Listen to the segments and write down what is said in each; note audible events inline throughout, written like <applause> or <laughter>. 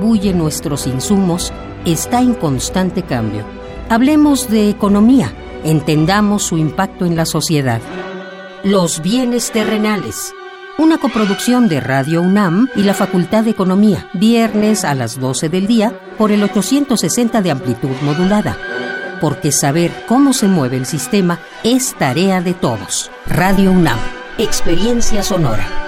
distribuye nuestros insumos está en constante cambio. Hablemos de economía, entendamos su impacto en la sociedad. Los bienes terrenales. Una coproducción de Radio UNAM y la Facultad de Economía, viernes a las 12 del día por el 860 de amplitud modulada. Porque saber cómo se mueve el sistema es tarea de todos. Radio UNAM, experiencia sonora.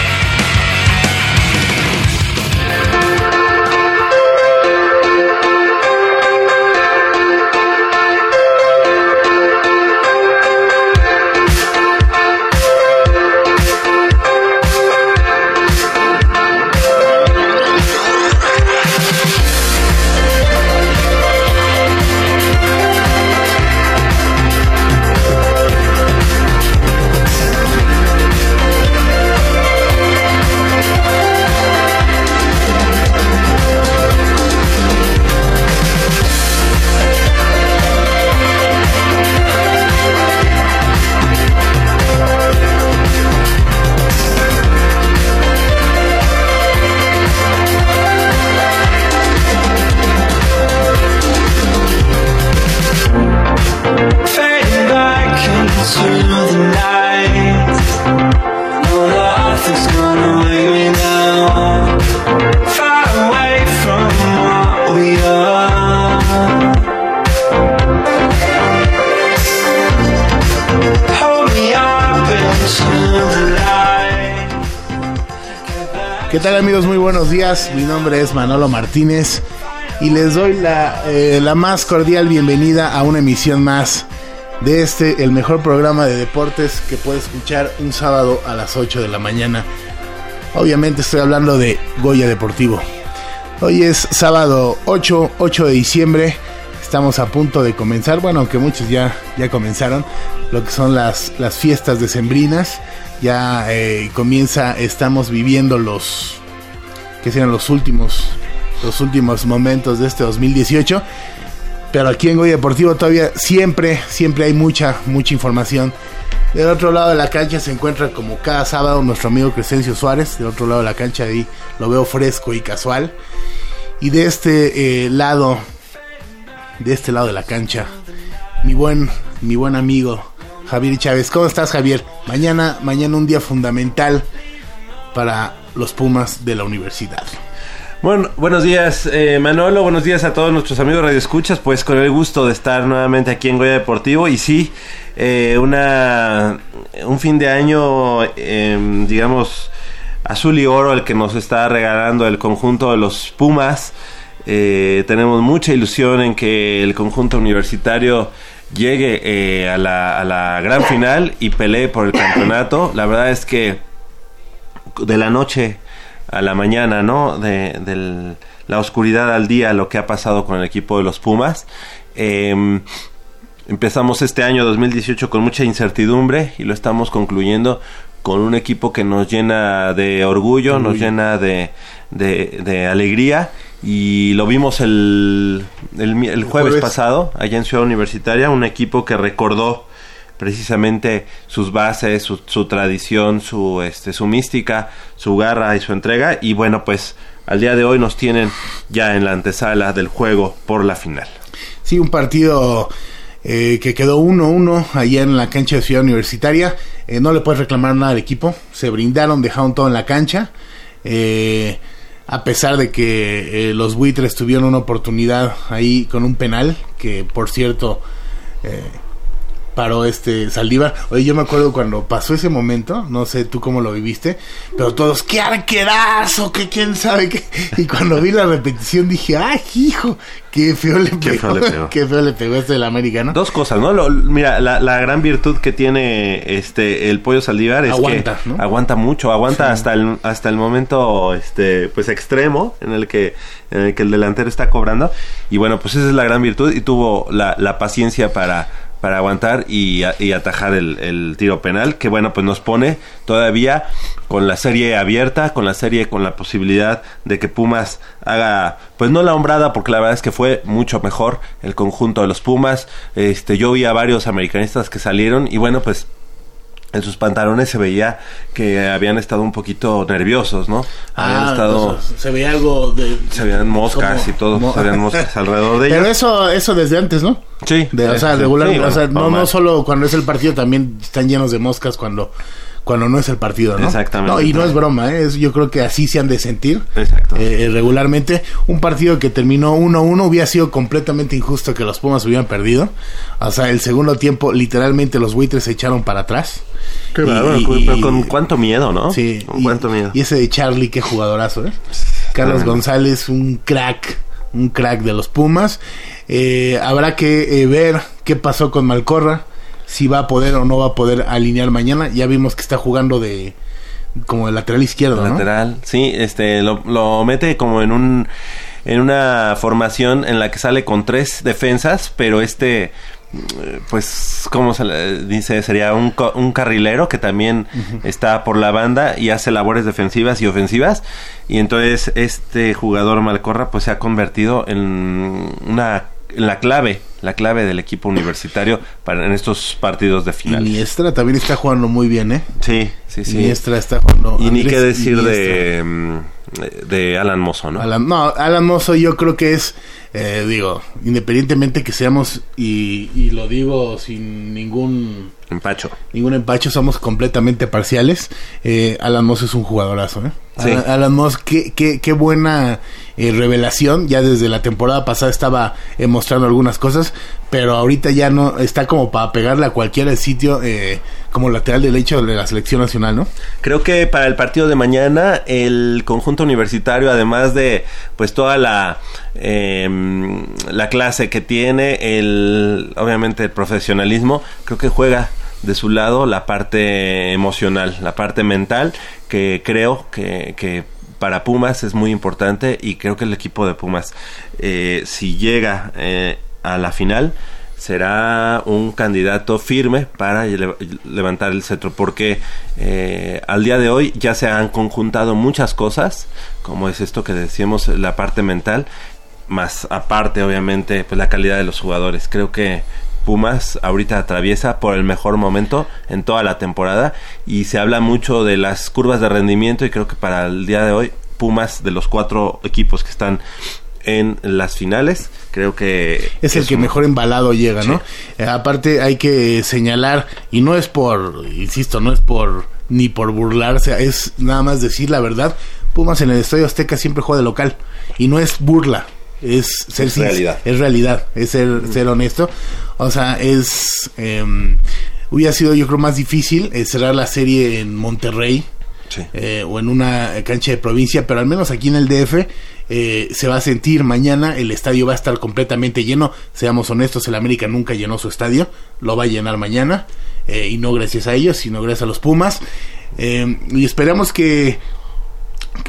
¿Qué tal amigos? Muy buenos días. Mi nombre es Manolo Martínez y les doy la, eh, la más cordial bienvenida a una emisión más de este, el mejor programa de deportes que puede escuchar un sábado a las 8 de la mañana. Obviamente estoy hablando de Goya Deportivo. Hoy es sábado 8, 8 de diciembre. Estamos a punto de comenzar, bueno, aunque muchos ya, ya comenzaron, lo que son las, las fiestas decembrinas. Ya eh, comienza, estamos viviendo los, que serán los últimos, los últimos momentos de este 2018. Pero aquí en Goya Deportivo todavía siempre, siempre hay mucha, mucha información. Del otro lado de la cancha se encuentra como cada sábado nuestro amigo Crescencio Suárez. Del otro lado de la cancha ahí lo veo fresco y casual. Y de este eh, lado, de este lado de la cancha, mi buen, mi buen amigo Javier Chávez. ¿Cómo estás, Javier? Mañana, mañana un día fundamental para los Pumas de la universidad. Bueno, buenos días eh, Manolo, buenos días a todos nuestros amigos radioescuchas, pues con el gusto de estar nuevamente aquí en Goya Deportivo y sí, eh, una un fin de año, eh, digamos, azul y oro el que nos está regalando el conjunto de los Pumas. Eh, tenemos mucha ilusión en que el conjunto universitario llegue eh, a, la, a la gran final y pelee por el campeonato. La verdad es que de la noche a la mañana, ¿no? De, del- la oscuridad al día, lo que ha pasado con el equipo de los Pumas. Eh, empezamos este año 2018 con mucha incertidumbre y lo estamos concluyendo con un equipo que nos llena de orgullo, nos llena de, de- de alegría y lo vimos el, el, el jueves, jueves. pasado allá en Ciudad Universitaria, un equipo que recordó precisamente sus bases, su, su tradición, su, este, su mística, su garra y su entrega. Y bueno, pues al día de hoy nos tienen ya en la antesala del juego por la final. Sí, un partido eh, que quedó 1-1 allá en la cancha de Ciudad Universitaria. Eh, no le puedes reclamar nada al equipo. Se brindaron, dejaron todo en la cancha. Eh, a pesar de que eh, los buitres tuvieron una oportunidad ahí con un penal, que por cierto, eh, paró este Saldívar. Oye, yo me acuerdo cuando pasó ese momento, no sé tú cómo lo viviste, pero todos, ¡qué arquerazo! que quién sabe qué? Y cuando vi la repetición dije, ¡ay, hijo! ¡Qué feo le pegó! Qué feo le pegó. <laughs> ¡Qué feo le pegó este del americano! Dos cosas, ¿no? Lo- mira, la, la gran virtud que tiene este el pollo Saldívar es Aguanta, que ¿no? aguanta mucho, aguanta hasta el hasta el momento este pues extremo en el que en el que el delantero está cobrando y bueno, pues esa es la gran virtud y tuvo la, la paciencia para para aguantar y, y atajar el, el tiro penal, que bueno, pues nos pone todavía con la serie abierta, con la serie con la posibilidad de que Pumas haga, pues no la hombrada, porque la verdad es que fue mucho mejor el conjunto de los Pumas. Este, yo vi a varios americanistas que salieron y bueno, pues en sus pantalones se veía que habían estado un poquito nerviosos, ¿no? habían Ah, estado, pues, se veía algo de... se veían moscas como- y todo, mo- se veían moscas alrededor de <laughs> Pero ellos. eso, eso desde antes, ¿no? Sí, De, o sea, regular, sí, o sea, no, no solo cuando es el partido, también están llenos de moscas cuando, cuando no es el partido, ¿no? Exactamente. No, y no es broma, ¿eh? Es- yo creo que así se han de sentir. Exacto. eh, regularmente. Un partido que terminó 1-1 hubiera sido completamente injusto que los Pumas hubieran perdido. O sea, el segundo tiempo, literalmente los buitres se echaron para atrás. Qué Y- bárbaro, y- pero y- con cuánto miedo, ¿no? Sí, Con y, cuánto miedo. y ese de Charlie, qué jugadorazo, ¿eh? Carlos. González, un crack, un crack de los Pumas. Eh, habrá que eh, ver qué pasó con Malcorra, si va a poder o no va a poder alinear mañana. Ya vimos que está jugando de como de lateral izquierdo, ¿no? lateral, sí, este lo, lo mete como en un en una formación en la que sale con tres defensas, pero este eh, pues como se le dice sería un, un carrilero que también está por la banda y hace labores defensivas y ofensivas y entonces este jugador Malcorra pues se ha convertido en una en la clave la clave del equipo universitario para en estos partidos de final Iniestra también está jugando muy bien, ¿eh? sí sí sí Iniestra está jugando. y ni qué decir de, mm, de Alan Mozo, ¿no? Alan, no, Alan Mozo yo creo que es, eh, digo, independientemente que seamos, y, y lo digo sin ningún Empacho. ningún empacho, somos completamente parciales. Eh, Alan Moss es un jugadorazo, ¿eh? Sí. Alan, Alan Moss, qué, qué, qué buena eh, revelación. Ya desde la temporada pasada estaba eh, mostrando algunas cosas, pero ahorita ya no está como para pegarle a cualquier sitio eh, como lateral derecho de la selección nacional, ¿no? Creo que para el partido de mañana el conjunto universitario, además de pues toda la eh, la clase que tiene, el obviamente el profesionalismo, creo que juega de su lado la parte emocional, la parte mental, que creo que, que para Pumas es muy importante y creo que el equipo de Pumas, eh, si llega eh, a la final, será un candidato firme para le- levantar el cetro porque eh, al día de hoy ya se han conjuntado muchas cosas como es esto que decíamos la parte mental más aparte obviamente pues la calidad de los jugadores. Creo que Pumas ahorita atraviesa por el mejor momento en toda la temporada y se habla mucho de las curvas de rendimiento y creo que para el día de hoy Pumas de los cuatro equipos que están en las finales creo que es el que un- mejor embalado llega, ¿no? Eh, aparte hay que señalar, y no es por, insisto, no es por ni por burlarse, es nada más decir la verdad. Pumas en el Estadio Azteca siempre juega de local y no es burla, es ser Es realidad. es realidad, es ser, ser honesto. O sea, es em, hubiera sido yo creo más difícil eh, cerrar la serie en Monterrey Sí. eh, o en una eh, cancha de provincia, pero al menos aquí en el DF eh, se va a sentir mañana, el estadio va a estar completamente lleno, seamos honestos, el América nunca llenó su estadio, lo va a llenar mañana, eh, y no gracias a ellos, sino gracias a los Pumas, Eh, y esperamos que,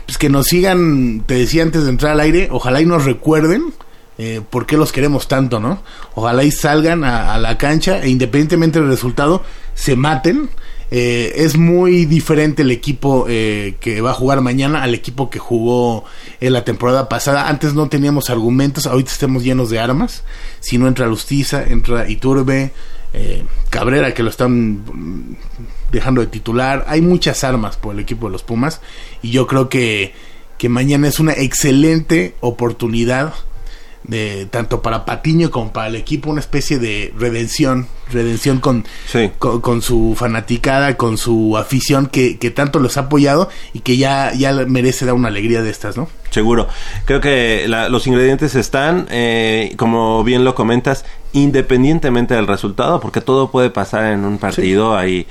pues que nos sigan, te decía antes de entrar al aire, ojalá y nos recuerden. Eh, por qué los queremos tanto, ¿no? Ojalá y salgan a, la cancha e independientemente del resultado, se maten. Eh, es muy diferente el equipo eh, que va a jugar mañana al equipo que jugó en la temporada pasada. Antes no teníamos argumentos, ahorita estamos llenos de armas. Si no entra Lustiza, entra Iturbe, eh, Cabrera que lo están dejando de titular. Hay muchas armas por el equipo de los Pumas y yo creo que, que mañana es una excelente oportunidad de tanto para Patiño como para el equipo una especie de redención, redención con, Sí. con, con su fanaticada, con su afición que, que tanto los ha apoyado y que ya, ya merece dar una alegría de estas, ¿no? Seguro. Creo que la- los ingredientes están, eh, como bien lo comentas, independientemente del resultado, porque todo puede pasar en un partido. Hay,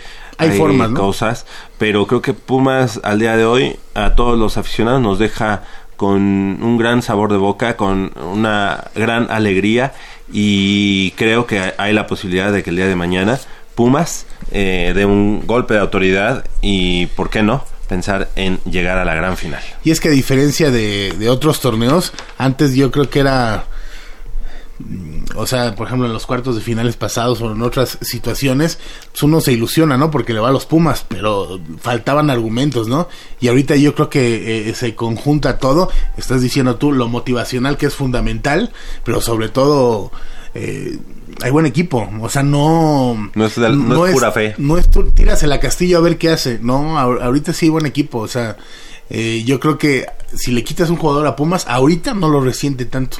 Hay formas, ¿no? cosas, pero creo que Pumas al día de hoy a todos los aficionados nos deja con un gran sabor de boca, con una gran alegría y creo que hay- la posibilidad de que el día de mañana Pumas eh, dé un golpe de autoridad y, ¿por qué no?, pensar en llegar a la gran final. Y es que a diferencia de, de otros torneos, antes yo creo que era, o sea, por ejemplo en los cuartos de finales pasados o en otras situaciones, pues uno se ilusiona, ¿no? Porque le va a los Pumas, pero faltaban argumentos, ¿no? Y ahorita yo creo que eh, se conjunta todo, estás diciendo tú, lo motivacional que es fundamental, pero sobre todo... eh, hay buen equipo, o sea, no... No es del- no es pura fe. No es tú tiras la Castillo a ver qué hace. No, ahor- ahorita sí hay buen equipo. O sea, eh, yo creo que si le quitas un jugador a Pumas, ahorita no lo resiente tanto.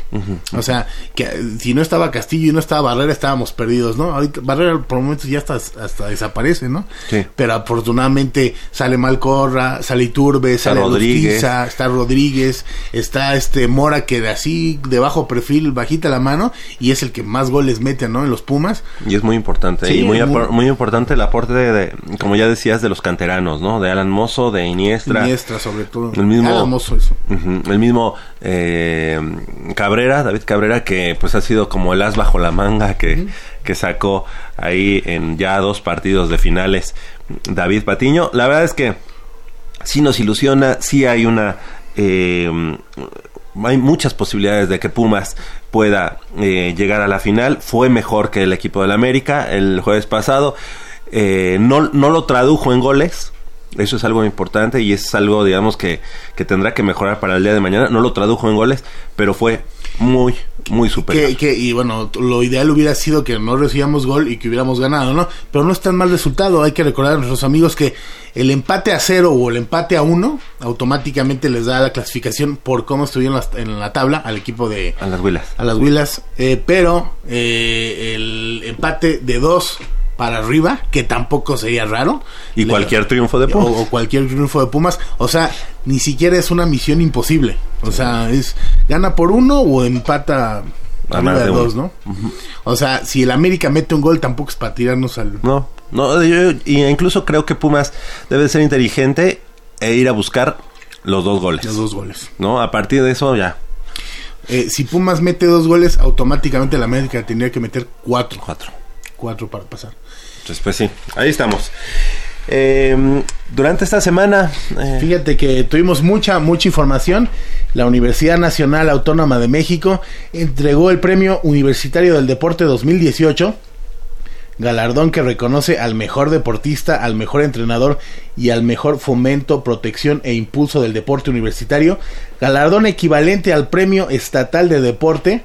O sea, que eh, si no estaba Castillo y no estaba Barrera, estábamos perdidos, ¿no? Ahorita Barrera por momentos ya hasta, hasta desaparece, ¿no? Sí. Pero afortunadamente sale Malcorra, sale Iturbe, Está sale Rodríguez. Lustiza, está Rodríguez, está este Mora que de así de bajo perfil, bajita la mano y es el que más goles mete, ¿no? En los Pumas. Y es muy importante. Sí, y muy, muy- importante el aporte de, de, como ya decías, de los canteranos, ¿no? De Alan Mozo, de Iniestra. Iniestra, sobre todo. El mismo- Ah, El mismo eh, Cabrera, David Cabrera, que pues ha sido como el as bajo la manga que, que sacó ahí en ya dos partidos de finales David Patiño. La verdad es que sí nos ilusiona, sí hay una... eh, hay muchas posibilidades de que Pumas pueda eh, llegar a la final. Fue mejor que el equipo del América el jueves pasado. Eh, no, no lo tradujo en goles. Eso es algo importante y es algo, digamos, que, que tendrá que mejorar para el día de mañana. No lo tradujo en goles, pero fue muy, muy superior. Que, que, y bueno, lo ideal hubiera sido que no recibíamos gol y que hubiéramos ganado, ¿no? Pero no es tan mal resultado. Hay que recordar a nuestros amigos que el empate a cero o el empate a uno automáticamente les da la clasificación por cómo estuvieron las- en la tabla al equipo de A las huilas. a las Huilas. Eh, pero eh, el empate de dos para arriba, que tampoco sería raro. Y Le- cualquier triunfo de Pumas. O, o cualquier triunfo de Pumas. O sea, ni siquiera es una misión imposible. O sea, es gana por uno o empata A arriba más de, dos, uno. ¿no? O sea, si el América mete un gol, tampoco es para tirarnos al... No, no, yo, y incluso creo que Pumas debe ser inteligente e ir a buscar los dos goles. Los dos goles. ¿No? A partir de eso ya, Eh, si Pumas mete dos goles, automáticamente el América tendría que meter cuatro. cuatro. Cuatro para pasar. Pues sí, ahí estamos. Eh, durante esta semana, eh, Fíjate que tuvimos mucha, mucha información. La Universidad Nacional Autónoma de México entregó el Premio Universitario del Deporte 2018, galardón que reconoce al mejor deportista, al mejor entrenador y al mejor fomento, protección e impulso del deporte universitario, galardón equivalente al Premio Estatal de Deporte,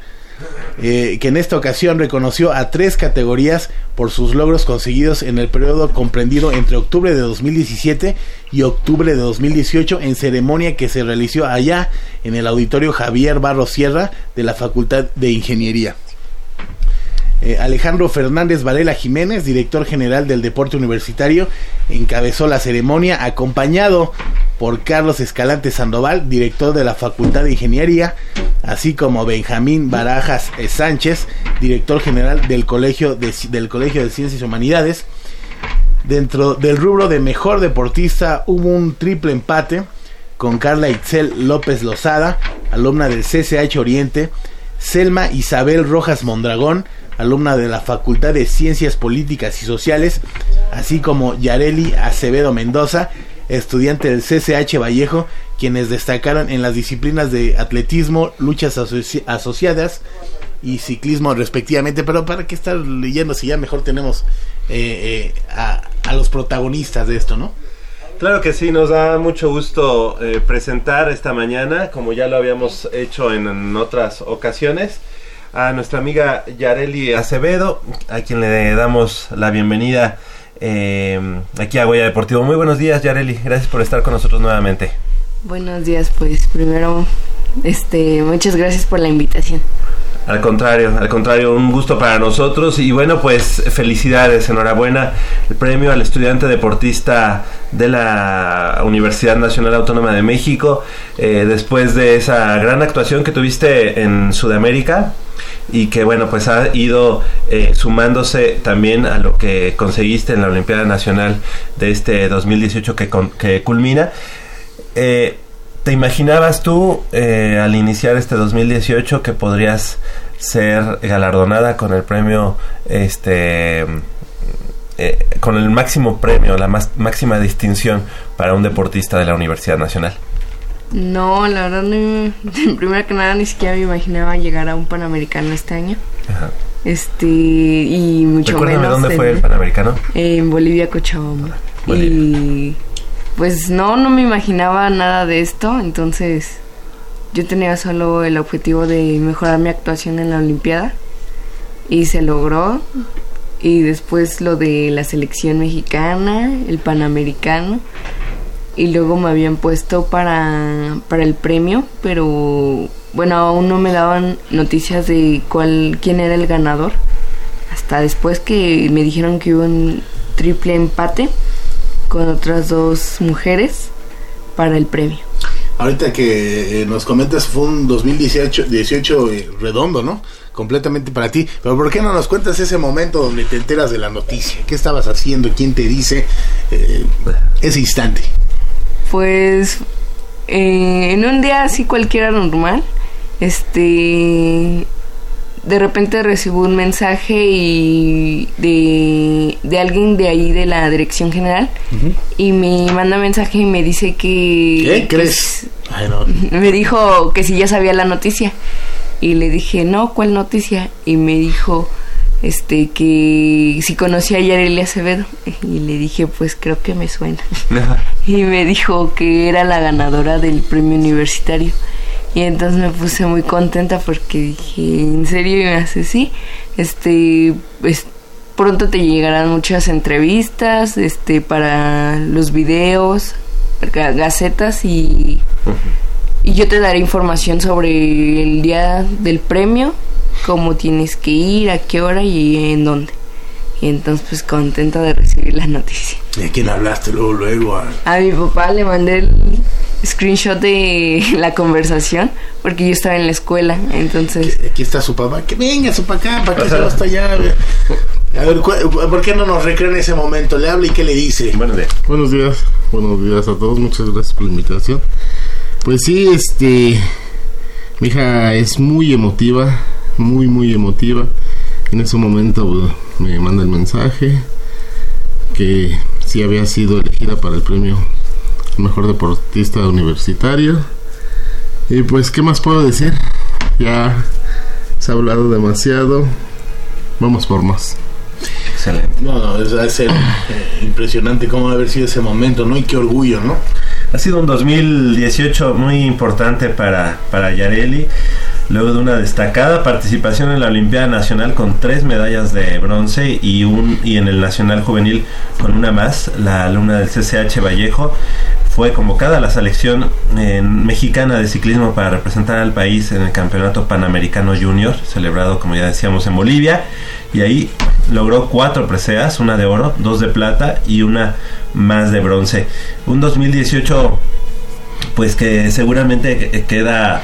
eh, que en esta ocasión reconoció a tres categorías por sus logros conseguidos en el periodo comprendido entre octubre de 2017 y octubre de 2018 en ceremonia que se realizó allá en el auditorio Javier Barro Sierra de la Facultad de Ingeniería. Eh, Alejandro Fernández Varela Jiménez, director general del Deporte Universitario, encabezó la ceremonia acompañado por Carlos Escalante Sandoval, director de la Facultad de Ingeniería, así como Benjamín Barajas eh, Sánchez, director general del Colegio de, del Colegio de Ciencias y Humanidades. Dentro del rubro de mejor deportista hubo un triple empate con Carla Itzel López Lozada, alumna del CCH Oriente, Selma Isabel Rojas Mondragón, alumna de la Facultad de Ciencias Políticas y Sociales, así como Yareli Acevedo Mendoza, estudiante del CCH Vallejo, quienes destacaron en las disciplinas de atletismo, luchas asoci- asociadas y ciclismo respectivamente, pero para qué estar leyendo si ya mejor tenemos eh, eh, a, los protagonistas de esto, ¿no? Claro que sí, nos da mucho gusto eh, presentar esta mañana, como ya lo habíamos hecho en otras ocasiones, a nuestra amiga Yareli Acevedo, a quien le damos la bienvenida eh, aquí a Goya Deportivo. Muy buenos días, Yareli, gracias por estar con nosotros nuevamente. Buenos días, pues primero, este, muchas gracias por la invitación. Al contrario, al contrario, un gusto para nosotros y bueno, pues felicidades, enhorabuena, el premio al estudiante deportista de la Universidad Nacional Autónoma de México, eh, después de esa gran actuación que tuviste en Sudamérica y que bueno, pues ha ido eh, sumándose también a lo que conseguiste en la Olimpiada Nacional de este 2018 que, con- que culmina. Eh, ¿Te imaginabas tú eh, al iniciar este 2018 que podrías ser galardonada con el premio, este, eh, con el máximo premio, la más, máxima distinción para un deportista de la Universidad Nacional? No, la verdad, no, <laughs> primero que nada, ni siquiera me imaginaba llegar a un Panamericano este año. Ajá. Este, y mucho Recuérdame menos dónde fue el Panamericano. En Bolivia, Cochabamba. Bolivia. Y pues no, no me imaginaba nada de esto, entonces yo tenía solo el objetivo de mejorar mi actuación en la Olimpiada y se logró. Y después lo de la selección mexicana, el Panamericano. Y luego me habían puesto para, para el premio, pero bueno, aún no me daban noticias de cuál, quién era el ganador. Hasta después que me dijeron que hubo un triple empate con otras dos mujeres para el premio. Ahorita que eh, nos comentas fue un 2018 18 eh, redondo, ¿no? Completamente para ti. Pero ¿por qué no nos cuentas ese momento donde te enteras de la noticia? ¿Qué estabas haciendo? ¿Quién te dice? Eh, ese instante. Pues en un día así cualquiera normal, este, de repente recibo un mensaje y de, de alguien de ahí de la dirección general y me manda mensaje y me dice que ¿Qué crees? Ay, no. me dijo que si ya sabía la noticia y le dije no cuál noticia y me dijo este que si conocía a Yareli Acevedo y le dije pues creo que me suena <laughs> y me dijo que era la ganadora del premio universitario y entonces me puse muy contenta porque dije en serio y me hace sí este pues, pronto te llegarán muchas entrevistas este para los videos ga- gacetas y y yo te daré información sobre el día del premio, cómo tienes que ir, a qué hora y en dónde. Y entonces pues contenta de recibir la noticia. ¿De quién hablaste luego, luego? A- A mi papá le mandé el screenshot de <laughs> la conversación porque yo estaba en la escuela, entonces Aquí está su papá. Que venga su papá acá, para que se va hasta allá. A ver, ¿por qué no nos recrean ese momento? Le habla y qué le dice. Buenos días, buenos días a todos, muchas gracias por la invitación. Pues sí, este, mi hija es muy emotiva, muy, muy emotiva. En ese momento pues, me manda el mensaje que sí había sido elegida para el premio mejor deportista universitario. Y pues, ¿qué más puedo decir? Ya se ha hablado demasiado, vamos por más. excelente. No, no, es, es eh, impresionante cómo va a haber sido ese momento, ¿no? Y qué orgullo, ¿no? Ha sido un 2018 muy importante para, para Yareli, luego de una destacada participación en la Olimpiada Nacional con tres medallas de bronce y, un, y en el Nacional Juvenil con una más, la alumna del CCH Vallejo. Fue convocada a la selección eh, mexicana de ciclismo para representar al país en el Campeonato Panamericano Junior, celebrado como ya decíamos en Bolivia, y ahí logró cuatro preseas, una de oro, dos de plata y una más de bronce. Un 2018 pues que seguramente que- queda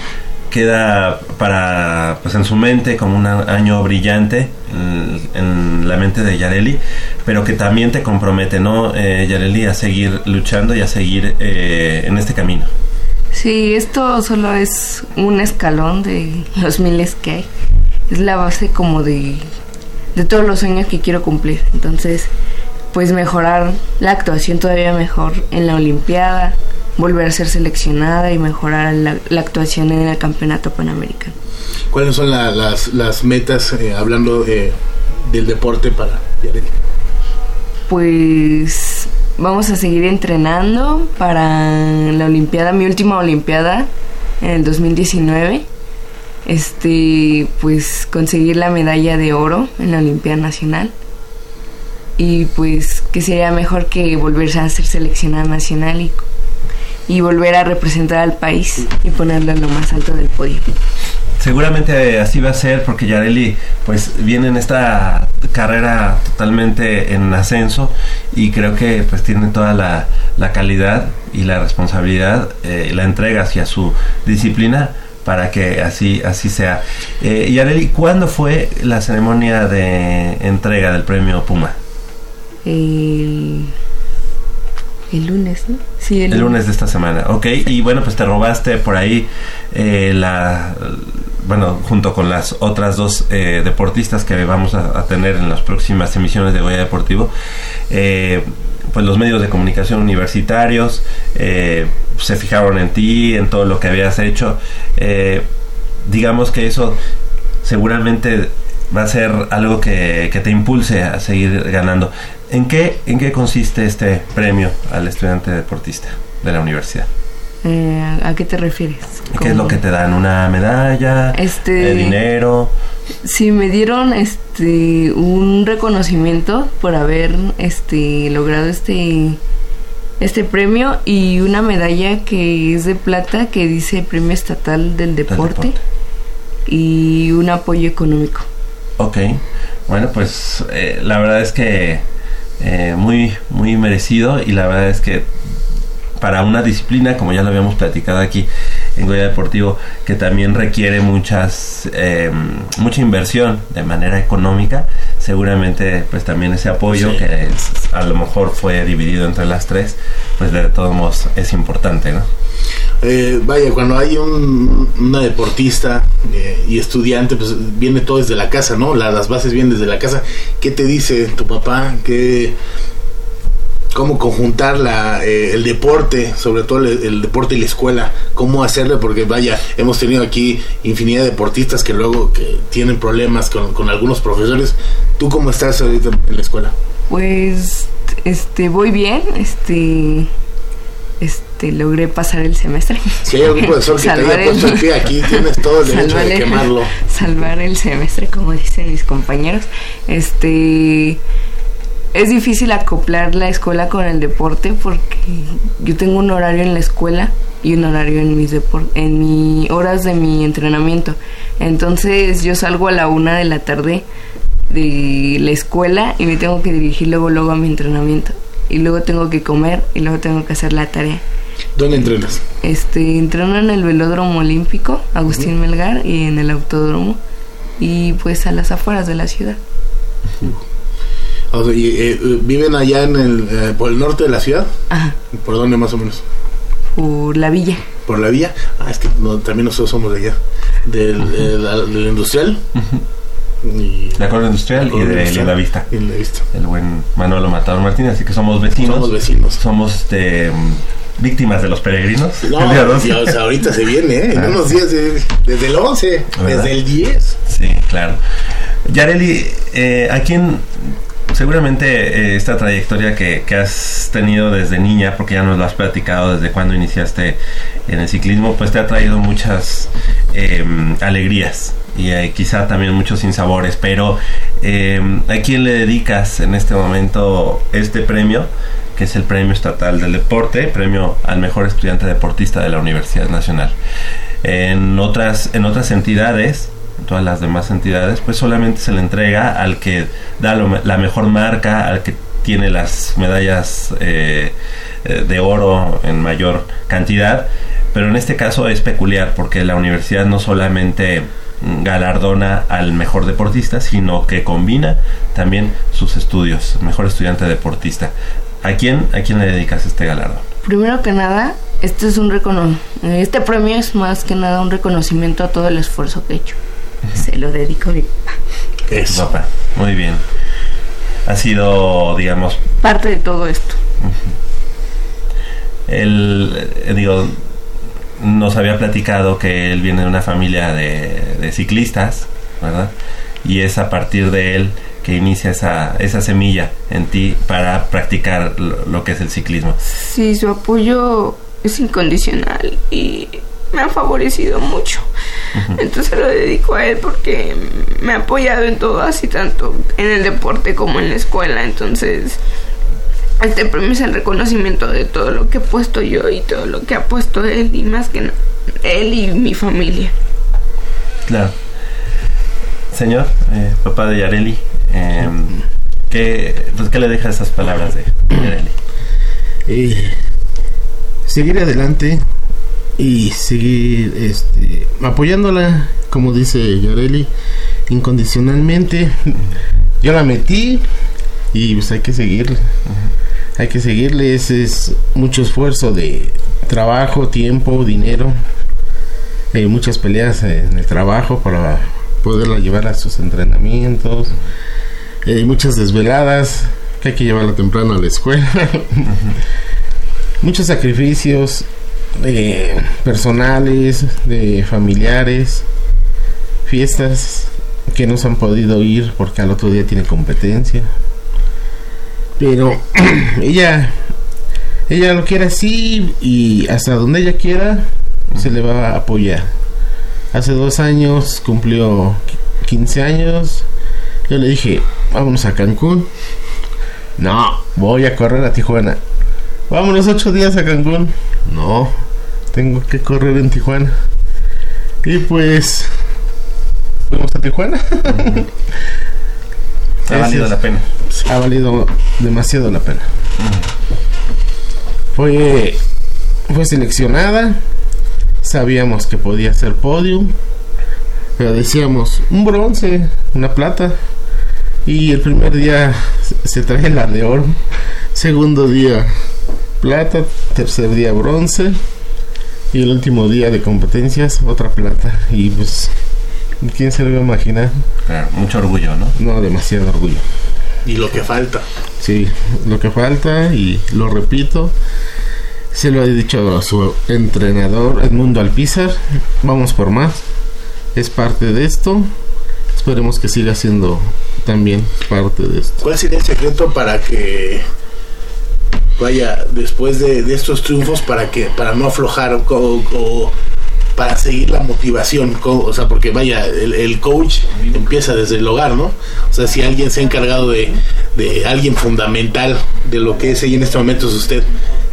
queda para pues en su mente como un año brillante en, en la mente de Yareli pero que también te compromete no eh, Yareli a seguir luchando y a seguir eh, en este camino sí, esto solo es un escalón de los miles que hay. Es la base como de, de todos los sueños que quiero cumplir. Entonces, pues mejorar la actuación todavía mejor en la Olimpiada, volver a ser seleccionada y mejorar la, la actuación en el Campeonato Panamericano. ¿Cuáles son la- las, las metas, eh, hablando eh, del deporte para Yareli? Pues vamos a seguir entrenando para la Olimpiada, mi última Olimpiada en el 2019. Este, pues conseguir la medalla de oro en la Olimpiada Nacional. Y pues que sería mejor que volverse a ser seleccionada nacional y, y volver a representar al país y ponerlo en lo más alto del podio. seguramente así va a ser porque Yareli pues viene en esta carrera totalmente en ascenso y creo que pues tiene toda la, la calidad y la responsabilidad eh, la entrega hacia su disciplina para que así así sea. Eh, Yareli, ¿cuándo fue la ceremonia de entrega del premio Puma? El, el lunes, ¿no? Sí, El lunes de esta semana, ok. Y bueno, pues te robaste por ahí eh, la... Bueno, junto con las otras dos eh, deportistas que vamos a, a tener en las próximas emisiones de Goya Deportivo, eh, pues los medios de comunicación universitarios se fijaron en ti, en todo lo que habías hecho. Digamos que eso seguramente va a ser algo que, que te impulse a seguir ganando. ¿En qué, ¿En qué consiste este premio al estudiante deportista de la universidad? Eh, ¿A qué te refieres? ¿Qué es lo que te dan? ¿Una medalla? Este- eh, ¿Dinero? Sí, me dieron este un reconocimiento por haber este logrado este este premio y una medalla que es de plata que dice Premio Estatal del Deporte, deporte. y un apoyo económico. Ok, bueno, pues eh, la verdad es que eh, muy, muy merecido y la verdad es que para una disciplina, como ya lo habíamos platicado aquí en Goya Deportivo, que también requiere muchas, eh, mucha inversión de manera económica, seguramente pues también ese apoyo Sí. que es- a lo mejor fue dividido entre las tres, pues de todos modos es importante, ¿no? Eh, vaya, cuando hay un, una deportista eh, y estudiante, pues viene todo desde la casa, ¿no? La- las bases vienen desde la casa. ¿Qué te dice tu papá? ¿Qué, ¿Cómo conjuntar la, eh, el deporte, sobre todo el, el deporte y la escuela? ¿Cómo hacerle? Porque vaya, hemos tenido aquí infinidad de deportistas que luego que tienen problemas con, con algunos profesores. ¿Tú cómo estás ahorita en la escuela? Pues este voy bien, este este logré pasar el semestre. Si hay algún <laughs> profesor que te Salvar haya puesto el- el pie aquí, tienes todo el derecho de el- quemarlo. <laughs> Salvar el semestre, como dicen mis compañeros. Este es difícil acoplar la escuela con el deporte porque yo tengo un horario en la escuela y un horario en mis en mi horas de mi entrenamiento. Entonces yo salgo a la una de la tarde de la escuela y me tengo que dirigir luego luego a mi entrenamiento y luego tengo que comer y luego tengo que hacer la tarea. ¿Dónde entrenas? Este, entreno en el velódromo olímpico, Agustín Melgar, y en el autódromo, y pues a las afueras de la ciudad. O sea, y, eh, ¿Viven allá en el, eh, por el norte de la ciudad? Ajá, ¿Por dónde más o menos? por la villa. ¿Por la villa? Ah, es que no, también nosotros somos de allá. Del, eh, la- del industrial. Y, De acuerdo industrial y de Industrial. Linda Vista. la el buen Manolo Matador Martínez, así que somos vecinos. Somos vecinos. Somos este, víctimas de los peregrinos. No, el día 12. ya, o sea, ahorita se viene, ¿eh? En Ah. unos días, de- desde el 11, ¿Verdad? desde el 10. Sí, claro. Yareli, eh, ¿a quién seguramente eh, esta trayectoria que, que has tenido desde niña, porque ya nos lo has platicado desde cuando iniciaste en el ciclismo, pues te ha traído muchas eh, alegrías y eh, quizá también muchos sinsabores, pero eh, ¿a quién le dedicas en este momento este premio? que es el Premio Estatal del Deporte, premio al mejor estudiante deportista de la Universidad Nacional. En otras, en otras entidades, en todas las demás entidades, pues solamente se le entrega al que da lo la mejor marca, al que tiene las medallas eh, eh, de oro en mayor cantidad, pero en este caso es peculiar porque la universidad no solamente galardona al mejor deportista, sino que combina también sus estudios, mejor estudiante deportista. ¿A quién, a quién le dedicas este galardón? Primero que nada, este es un recono este premio es más que nada un reconocimiento a todo el esfuerzo que he hecho. Se lo dedico a mi papá. Eso. papá. Muy bien. Ha sido, digamos, Parte de todo esto. él, eh, digo, nos había platicado que él viene de una familia de, de ciclistas, ¿verdad? Y es a partir de él que inicia esa, esa semilla en ti para practicar lo, lo que es el ciclismo. Sí, su apoyo es incondicional y me ha favorecido mucho. Entonces lo dedico a él porque me ha apoyado en todo, así tanto en el deporte como en la escuela. Entonces, este premio es el reconocimiento de todo lo que he puesto yo y todo lo que ha puesto él y más que na- él y mi familia. Claro. Señor, eh, papá de Yareli, eh, ¿qué, pues, ¿qué le deja esas palabras de Yareli? Eh, seguir adelante y seguir este, apoyándola, como dice Yareli, incondicionalmente. Yo la metí y pues hay que seguirle. Hay que seguirle, ese es mucho esfuerzo de trabajo, tiempo, dinero, eh, muchas peleas en el trabajo para poderla llevar a sus entrenamientos, eh, muchas desveladas, que hay que llevarla temprano a la escuela, <laughs> muchos sacrificios eh, personales, de familiares, fiestas que no se han podido ir porque al otro día tiene competencia. Pero <clears throat> ella ella lo quiere así y hasta donde ella quiera se le va a apoyar. Hace dos años cumplió 15 años. Yo le dije, vámonos a Cancún. No, voy a correr a Tijuana. Vámonos ocho días a Cancún. No, tengo que correr en Tijuana. Y pues, fuimos a Tijuana. <laughs> Ha valido la pena. Ha valido demasiado la pena. Fue, fue seleccionada. Sabíamos que podía ser podium. Pero decíamos, un bronce, una plata. Y el primer día se- se trae la de oro. Segundo día plata. Tercer día bronce. Y el último día de competencias, otra plata. Y pues, ¿quién se lo iba a imaginar? Claro, mucho orgullo, ¿no? No, demasiado orgullo. Y lo que falta. Sí, lo que falta, y lo repito, se lo he dicho a su entrenador Edmundo Alpizar, vamos por más, es parte de esto, esperemos que siga siendo también parte de esto. ¿Cuál sería el secreto para que vaya después de, de estos triunfos para que para no aflojar o, para seguir la motivación o sea porque vaya el, el coach empieza desde el hogar no o sea si alguien se ha encargado de, de alguien fundamental de lo que es ella en este momento es usted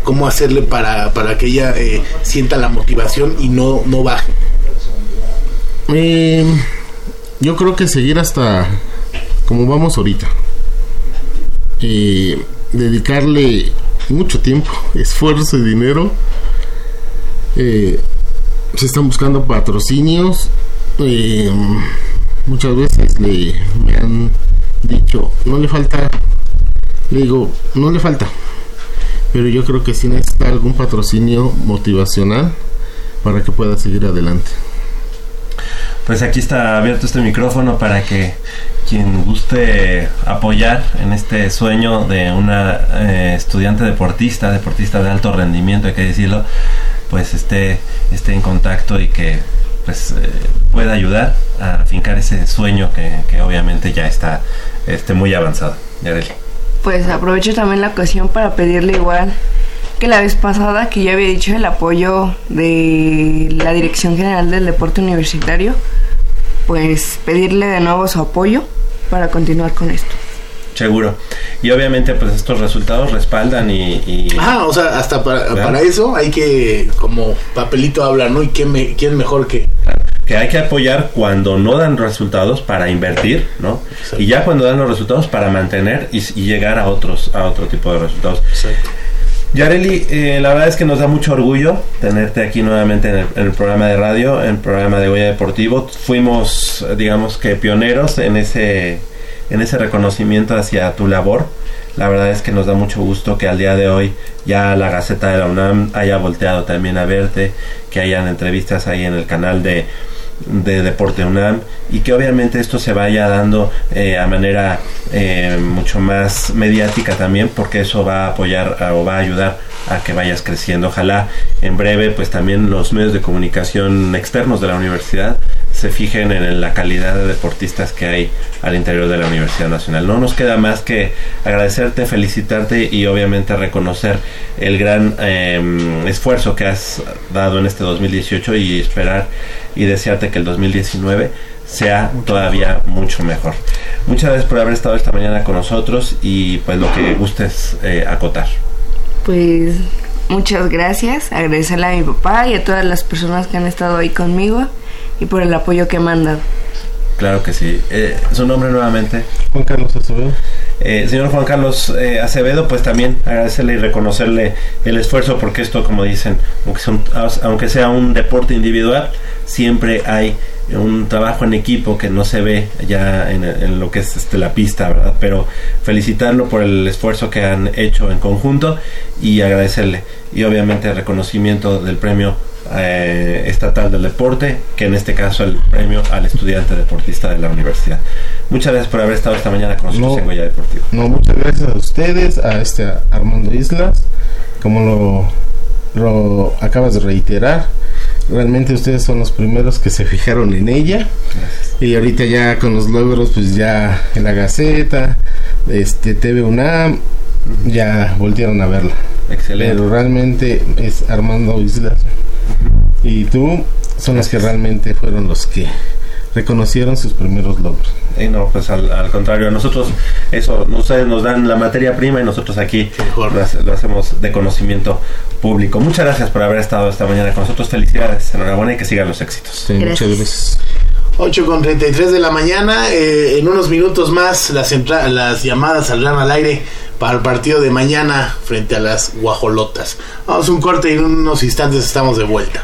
cómo hacerle para, para que ella eh, sienta la motivación y no no baje Eh, yo creo que seguir hasta como vamos ahorita. Eh, dedicarle mucho tiempo, <laughs> esfuerzo y dinero. Eh, se están buscando patrocinios. Eh, muchas veces le, han dicho, no le falta. Le digo, no le falta. Pero yo creo que sí necesita algún patrocinio motivacional para que pueda seguir adelante. Pues aquí está abierto este micrófono para que quien guste apoyar en este sueño de una eh, estudiante deportista, deportista de alto rendimiento, hay que decirlo, pues esté, esté en contacto y que pues eh, pueda ayudar a fincar ese sueño que, que obviamente ya está este, muy avanzado. Yareli. Pues aprovecho también la ocasión para pedirle igual que la vez pasada que yo había dicho el apoyo de la Dirección General del Deporte Universitario, pues pedirle de nuevo su apoyo para continuar con esto. Seguro. Y obviamente pues estos resultados respaldan y... y- ah o sea hasta para, eso hay que como papelito habla no y quién, me, quién mejor que que hay que apoyar cuando no dan resultados para invertir, ¿no? Exacto. Y ya cuando dan los resultados para mantener y, y llegar a otros a otro tipo de resultados. Exacto. Yareli, eh, la verdad es que nos da mucho orgullo tenerte aquí nuevamente en el, en el programa de radio, en el programa de Goya Deportivo. Fuimos, digamos que pioneros en ese, en ese reconocimiento hacia tu labor. La verdad es que nos da mucho gusto que al día de hoy ya la Gaceta de la UNAM haya volteado también a verte, que hayan entrevistas ahí en el canal de, de Deporte UNAM y que obviamente esto se vaya dando eh, a manera eh, mucho más mediática también porque eso va a apoyar o va a ayudar a que vayas creciendo ojalá en breve pues también los medios de comunicación externos de la universidad se fijen en la calidad de deportistas que hay al interior de la Universidad Nacional. No nos queda más que agradecerte, felicitarte y obviamente reconocer el gran eh, esfuerzo que has dado en este 2018 y esperar y desearte que el 2019 sea todavía mucho mejor. Muchas gracias por haber estado esta mañana con nosotros y pues lo que gustes eh, acotar. Pues muchas gracias, agradecerle a mi papá y a todas las personas que han estado ahí conmigo y por el apoyo que me han dado. Claro que sí. Eh, Su nombre nuevamente. Juan Carlos Acevedo. Eh, señor Juan Carlos eh, Acevedo, pues también agradecerle y reconocerle el esfuerzo porque esto, como dicen, aunque sea un, aunque sea un deporte individual, siempre hay un trabajo en equipo que no se ve ya en, en lo que es este, la pista, ¿verdad? Pero felicitarlo por el esfuerzo que han hecho en conjunto y agradecerle. Y obviamente el reconocimiento del premio eh, estatal del deporte, que en este caso el premio al estudiante deportista de la universidad. Muchas gracias por haber estado esta mañana con nosotros No. en Goya Deportivo. No, muchas gracias a ustedes, a este Armando Islas, como lo, lo acabas de reiterar. Realmente ustedes son los primeros que se fijaron en ella. Y ahorita ya con los logros, pues ya en la Gaceta, este TV UNAM, ya voltearon a verla. Excelente. Pero realmente es Armando Islas. Y tú son los que realmente fueron los que reconocieron sus primeros logros. Y no, pues al, al contrario, a nosotros eso, ustedes nos dan la materia prima y nosotros aquí lo, lo hacemos de conocimiento público. Muchas gracias por haber estado esta mañana con nosotros. Felicidades, enhorabuena y que sigan los éxitos. Sí, muchas gracias. 8 con 33 de la mañana. eh, en unos minutos más las, las llamadas saldrán al aire para el partido de mañana frente a las guajolotas. Vamos a un corte y en unos instantes estamos de vuelta.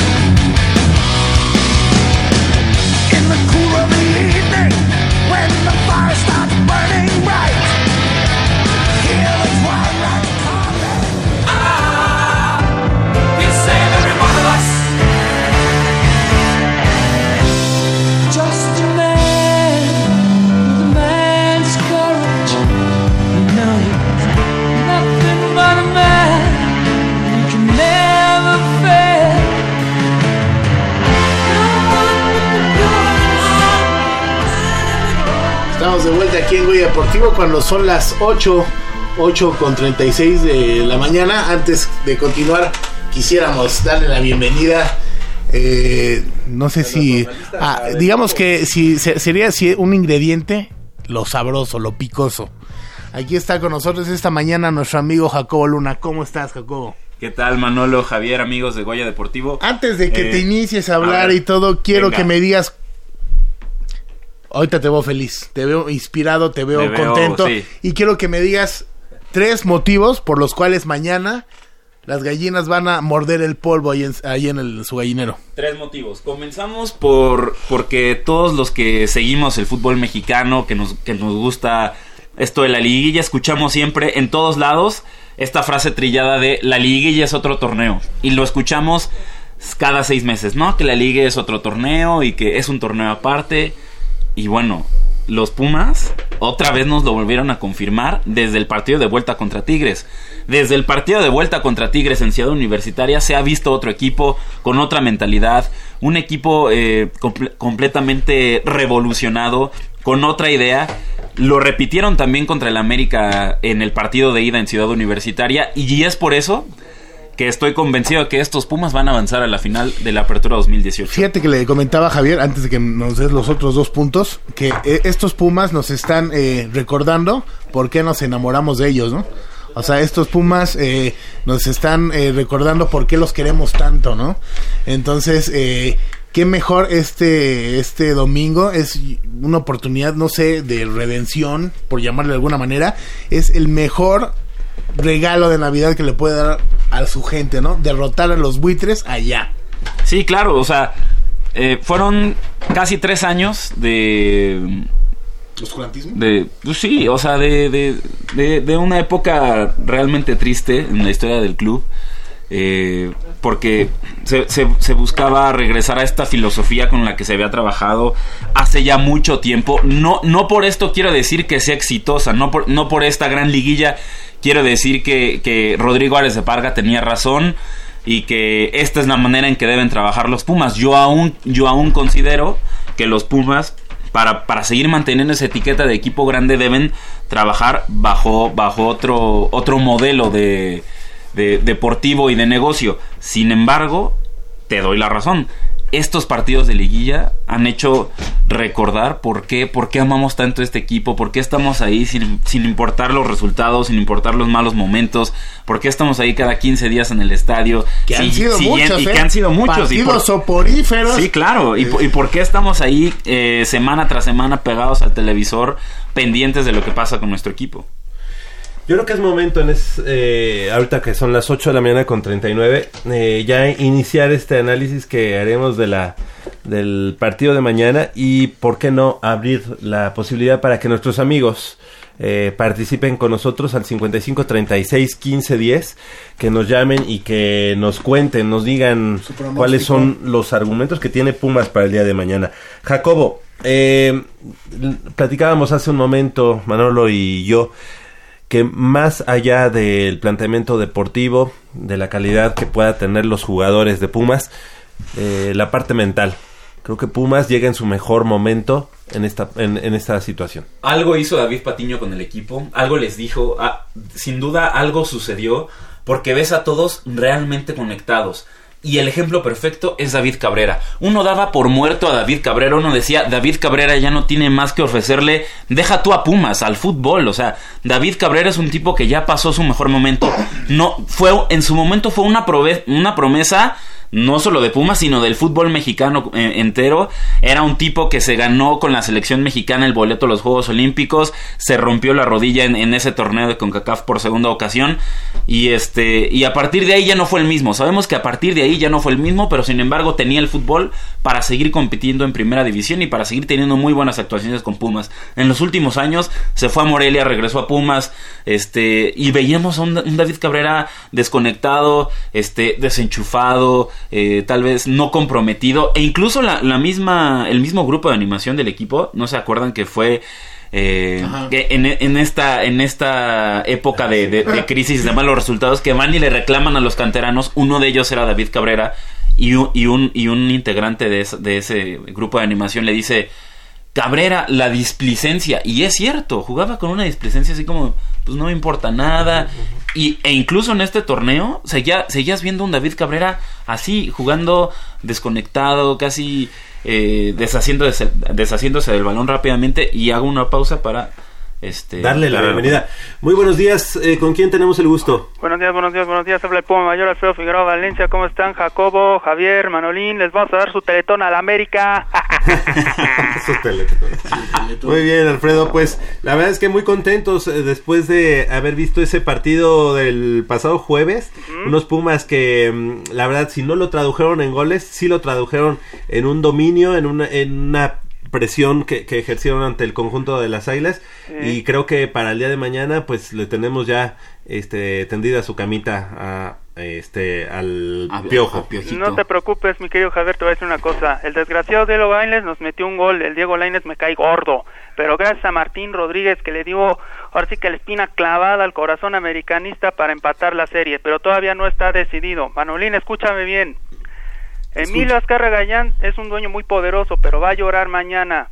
Aquí en Goya Deportivo cuando son las 8, 8 con 36 de la mañana. Antes de continuar, quisiéramos darle la bienvenida. eh, no sé si. ah, digamos que si se- sería si un ingrediente, lo sabroso, lo picoso. Aquí está con nosotros esta mañana nuestro amigo Jacobo Luna. ¿Cómo estás, Jacobo? ¿Qué tal, Manolo, Javier, amigos de Goya Deportivo? Antes de que Eh, te inicies a hablar ver, y todo, quiero venga. que me digas. Ahorita te veo feliz, te veo inspirado, te veo contento. sí. Y quiero que me digas tres motivos por los cuales mañana las gallinas van a morder el polvo ahí en, ahí en el- su gallinero. Tres motivos. Comenzamos por porque todos los que seguimos el fútbol mexicano, que nos, que nos gusta esto de la liguilla, escuchamos siempre en todos lados esta frase trillada de la liguilla es otro torneo. Y lo escuchamos cada seis meses, ¿no? Que la liga es otro torneo y que es un torneo aparte. Y bueno, los Pumas otra vez nos lo volvieron a confirmar desde el partido de vuelta contra Tigres. Desde el partido de vuelta contra Tigres en Ciudad Universitaria se ha visto otro equipo con otra mentalidad, un equipo eh, comple- completamente revolucionado, con otra idea. Lo repitieron también contra el América en el partido de ida en Ciudad Universitaria y es por eso que estoy convencido de que estos Pumas van a avanzar a la final de la Apertura 2018. Fíjate que le comentaba a Javier, antes de que nos des los otros dos puntos, que eh, estos Pumas nos están eh, recordando por qué nos enamoramos de ellos, ¿no? O sea, estos Pumas eh, nos están eh, recordando por qué los queremos tanto, ¿no? Entonces, eh, qué mejor este, este domingo es una oportunidad, no sé, de redención, por llamarle de alguna manera. Es el mejor regalo de Navidad que le puede dar a su gente, ¿no? Derrotar a los buitres allá. Sí, claro, o sea, eh, fueron casi tres años de... ¿Oscurantismo? De, pues sí, o sea, de, de, de, de una época realmente triste en la historia del club. eh, porque se, se- se buscaba regresar a esta filosofía con la que se había trabajado hace ya mucho tiempo. No, no por esto quiero decir que sea exitosa, no por, no por esta gran liguilla quiero decir que, que Rodrigo Ares de Parga tenía razón y que esta es la manera en que deben trabajar los Pumas. Yo aún, yo aún considero que los Pumas para, para seguir manteniendo esa etiqueta de equipo grande deben trabajar bajo, bajo otro, otro modelo de, de- deportivo y de negocio. Sin embargo, te doy la razón. Estos partidos de liguilla han hecho recordar por qué, por qué amamos tanto este equipo, por qué estamos ahí sin, sin importar los resultados, sin importar los malos momentos, por qué estamos ahí cada 15 días en el estadio. Que han sido muchos, y ¿eh? que han sido muchos. y Partidos por- soporíferos. Sí, claro. ¿Y, por- y por qué estamos ahí eh, semana tras semana pegados al televisor, pendientes de lo que pasa con nuestro equipo? Yo creo que es momento en es, eh, ahorita que son las 8 de la mañana con 39, eh, ya iniciar este análisis que haremos de la del partido de mañana y por qué no abrir la posibilidad para que nuestros amigos eh, participen con nosotros al 55 36 15 10, que nos llamen y que nos cuenten, nos digan cuáles son los argumentos que tiene Pumas para el día de mañana. Jacobo, eh, platicábamos hace un momento, Manolo y yo, que más allá del planteamiento deportivo, de la calidad que pueda tener los jugadores de Pumas, eh, la parte mental. Creo que Pumas llega en su mejor momento en esta, en, esta situación. Algo hizo David Patiño con el equipo, algo les dijo, ah, sin duda algo sucedió, porque ves a todos realmente conectados. Y el ejemplo perfecto es David Cabrera. Uno daba por muerto a David Cabrera, uno decía, David Cabrera ya no tiene más que ofrecerle, deja tú a Pumas, al fútbol. O sea, David Cabrera es un tipo que ya pasó su mejor momento. No, fue, en su momento fue una, prove- una promesa no solo de Pumas, sino del fútbol mexicano eh, entero. Era un tipo que se ganó con la selección mexicana el boleto a los Juegos Olímpicos, se rompió la rodilla en, ese torneo de CONCACAF por segunda ocasión y este y a partir de ahí ya no fue el mismo. Sabemos que a partir de ahí ya no fue el mismo, pero sin embargo tenía el fútbol para seguir compitiendo en Primera División y para seguir teniendo muy buenas actuaciones con Pumas. En los últimos años se fue a Morelia, regresó a Pumas, este y veíamos a un, un David Cabrera desconectado, este desenchufado, eh, tal vez no comprometido. E incluso la, la misma el mismo grupo de animación del equipo, no se acuerdan que fue eh, en, en esta en esta época de, de- de crisis de malos resultados que van y le reclaman a los canteranos uno de ellos era David Cabrera y un, y un, y un integrante de, ese- de ese grupo de animación le dice Cabrera, la displicencia, y es cierto, jugaba con una displicencia así como, pues no me importa nada, y, e incluso en este torneo seguía, seguías viendo un David Cabrera así, jugando desconectado, casi eh, deshaciéndose, deshaciéndose del balón rápidamente, y hago una pausa para este Darle la bienvenida. Muy buenos días, eh, ¿con quién tenemos el gusto? Buenos días, buenos días, buenos días. Habla el Puma Mayor Alfredo Figueroa Valencia. ¿Cómo están? Jacobo, Javier, Manolín. Les vamos a dar su teletón a la América. <laughs> <laughs> Muy bien, Alfredo. Pues la verdad es que muy contentos eh, después de haber visto ese partido del pasado jueves. Unos Pumas que, mm, la verdad, si no lo tradujeron en goles, sí lo tradujeron en un dominio, en una, en una presión que, que ejercieron ante el conjunto de las Águilas. Sí. Y creo que para el día de mañana, pues le tenemos ya este, tendida su camita a, este, al A- piojo. a Piojito. No te preocupes, mi querido Javier, te voy a decir una cosa. El desgraciado Diego Lainez nos metió un gol. El Diego Lainez me cae gordo. Pero gracias a Martín Rodríguez que le dio ahora sí que la espina clavada al corazón americanista para empatar la serie. Pero todavía no está decidido. Manolín, escúchame bien. Emilio Azcarra Gallán es un dueño muy poderoso, pero va a llorar mañana.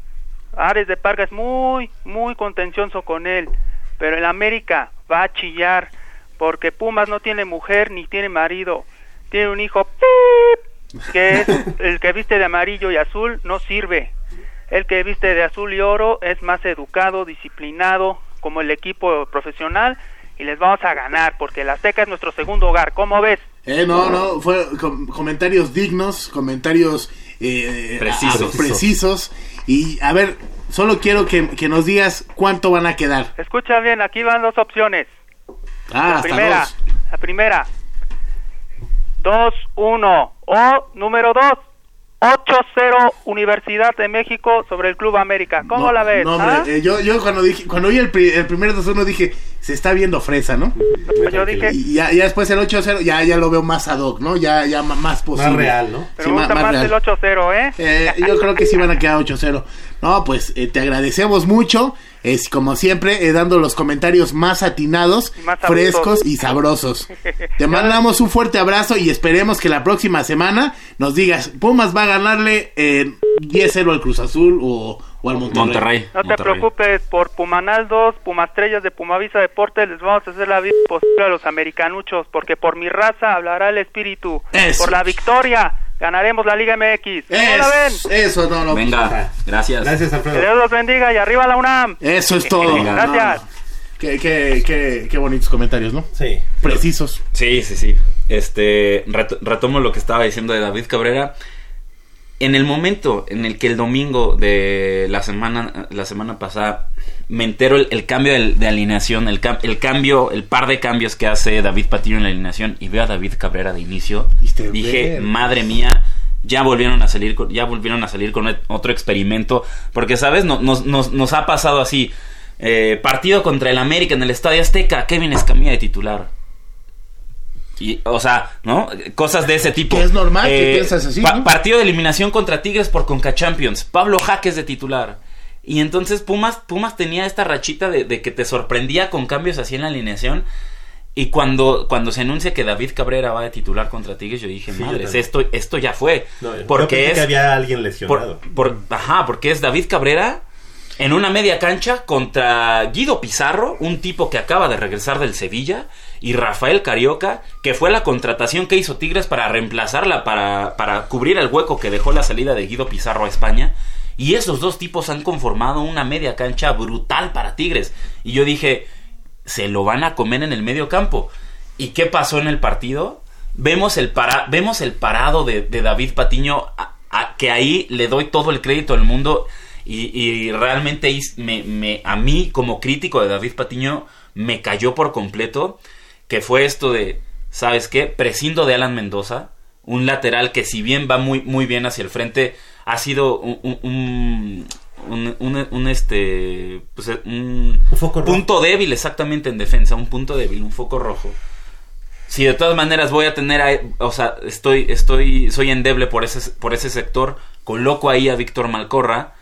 Ares de Parga es muy, muy contencioso con él, pero el América va a chillar porque Pumas no tiene mujer ni tiene marido, tiene un hijo ¡pip! que es <laughs> el que viste de amarillo y azul no sirve. El que viste de azul y oro es más educado, disciplinado, como el equipo profesional y les vamos a ganar porque el Azteca es nuestro segundo hogar. ¿Cómo ves? Eh, no, no, fue com- comentarios dignos, comentarios eh, Precisos. a- precisos. Y a ver, solo quiero que, que nos digas cuánto van a quedar. Escucha bien, aquí van dos opciones. Ah, la hasta primera, dos. la primera. 2-1 o número 2. 8-0 Universidad de México sobre el Club América. ¿Cómo No, la ves? no, hombre, ah? eh, yo, yo cuando dije, cuando vi el, pri- el primer 2-1 dije, se está viendo fresa, ¿no? Yo dije, Y ya, ya después el 8-0, ya, ya lo veo más ad hoc, ¿no? Ya, ya más posible. real, ¿no? pero me gusta más, el 8-0, ¿eh? Eh, yo creo que sí van a quedar 8-0. No, pues eh, te agradecemos mucho. Es como siempre, eh, dando los comentarios más atinados, Y más sabrosos. frescos y sabrosos. <laughs> Te mandamos un fuerte abrazo y esperemos que la próxima semana nos digas, Pumas va a ganarle eh, 10-0 al Cruz Azul o, o al Monterrey. Monterrey. No te preocupes, por Pumanaldos, Pumastrellas de Pumavisa Deportes, les vamos a hacer la vida posible a los americanuchos, porque por mi raza hablará el espíritu. Eso. Por la victoria, ganaremos la Liga MX. ¿Cómo la ven? Es- eso, no, no. Venga, gracias. Gracias, Que Alfredo. Dios los bendiga y arriba la UNAM. Eso es todo. Venga. Gracias. Qué, qué, qué, qué bonitos comentarios, ¿no? Sí. Precisos. Sí, sí, sí. Este, ret- retomo lo que estaba diciendo de David Cabrera. En el momento en el que el domingo de la semana, la semana pasada me entero el, el cambio de, alineación, el, el cambio, el par de cambios que hace David Patiño en la alineación y veo a David Cabrera de inicio, dije, madre mía, ya volvieron a salir con, ya volvieron a salir con otro experimento, porque sabes, No- nos, nos, nos ha pasado así, eh, partido contra el América en el Estadio Azteca, Kevin Escamilla de titular. Y, o sea, ¿no? Cosas de ese tipo. Eh, Que es normal que piensas así, pa- ¿no? Partido de eliminación contra Tigres por Conca Champions. Pablo Jaques de titular. Y entonces Pumas, Pumas tenía esta rachita de, de que te sorprendía con cambios así en la alineación. Y cuando, cuando se anuncia que David Cabrera va de titular contra Tigres, yo dije, Sí, madres, esto, esto ya fue. No, yo porque pensé es, que había alguien por, lesionado. por- ajá, porque es David Cabrera en una media cancha contra Guido Pizarro, un tipo que acaba de regresar del Sevilla, y Rafael Carioca, que fue la contratación que hizo Tigres para reemplazarla, para, para cubrir el hueco que dejó la salida de Guido Pizarro a España. Y esos dos tipos han conformado una media cancha brutal para Tigres. Y yo dije, se lo van a comer en el medio campo. ¿Y qué pasó en el partido? Vemos el, para, vemos el parado de, David Patiño, a- que ahí le doy todo el crédito del mundo. Y, y realmente me, me- a mí, como crítico de David Patiño, me cayó por completo. Que fue esto de, ¿sabes qué? Prescindo de Alan Mendoza, un lateral que, si bien va muy, muy bien hacia el frente, ha sido un, un- un- un- un- este pues, un, rojo. punto débil exactamente en defensa, un punto débil, un foco rojo. Si de todas maneras voy a tener, a- o sea, estoy, estoy, soy endeble por ese, por ese sector, coloco ahí a Víctor Malcorra.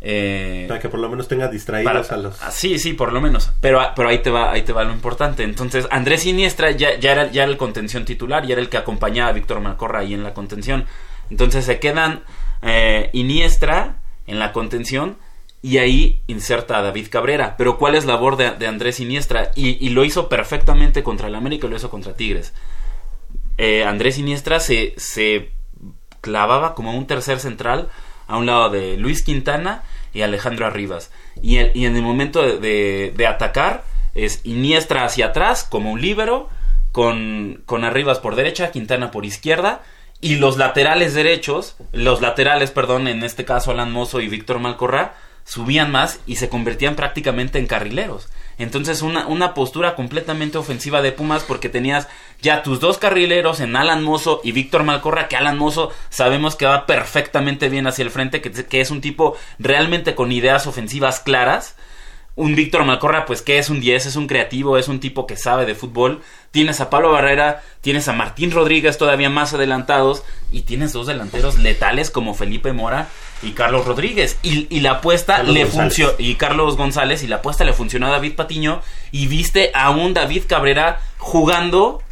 eh, Para que por lo menos tenga distraídos para- a los... ah, sí, sí, por lo menos. Pero, pero ahí te va, ahí te va lo importante. Entonces, Andrés Siniestra ya, ya, era, ya era el contención titular, ya era el que acompañaba a Víctor Malcorra ahí en la contención. Entonces se quedan eh, Iniestra en la contención y ahí inserta a David Cabrera. Pero ¿cuál es la labor de, Andrés Iniestra? Y, lo hizo perfectamente contra el América y lo hizo contra Tigres. Eh, Andrés Iniestra se, se clavaba como un tercer central a un lado de Luis Quintana y Alejandro Arribas. Y, el- y en el momento de, de- de atacar es Iniestra hacia atrás como un líbero, con, con Arribas por derecha, Quintana por izquierda. Y los laterales derechos, los laterales, perdón, en este caso Alan Mozo y Víctor Malcorra, subían más y se convertían prácticamente en carrileros. Entonces una, una postura completamente ofensiva de Pumas porque tenías ya tus dos carrileros en Alan Mozo y Víctor Malcorra, que Alan Mozo sabemos que va perfectamente bien hacia el frente, que, que es un tipo realmente con ideas ofensivas claras. Un Víctor Malcorra, pues que es un 10, es un creativo, es un tipo que sabe de fútbol. Tienes a Pablo Barrera, tienes a Martín Rodríguez todavía más adelantados y tienes dos delanteros letales como Felipe Mora y Carlos Rodríguez. Y, y la apuesta Carlos le funcionó, y Carlos González, y la apuesta le funcionó a David Patiño y viste a un David Cabrera jugando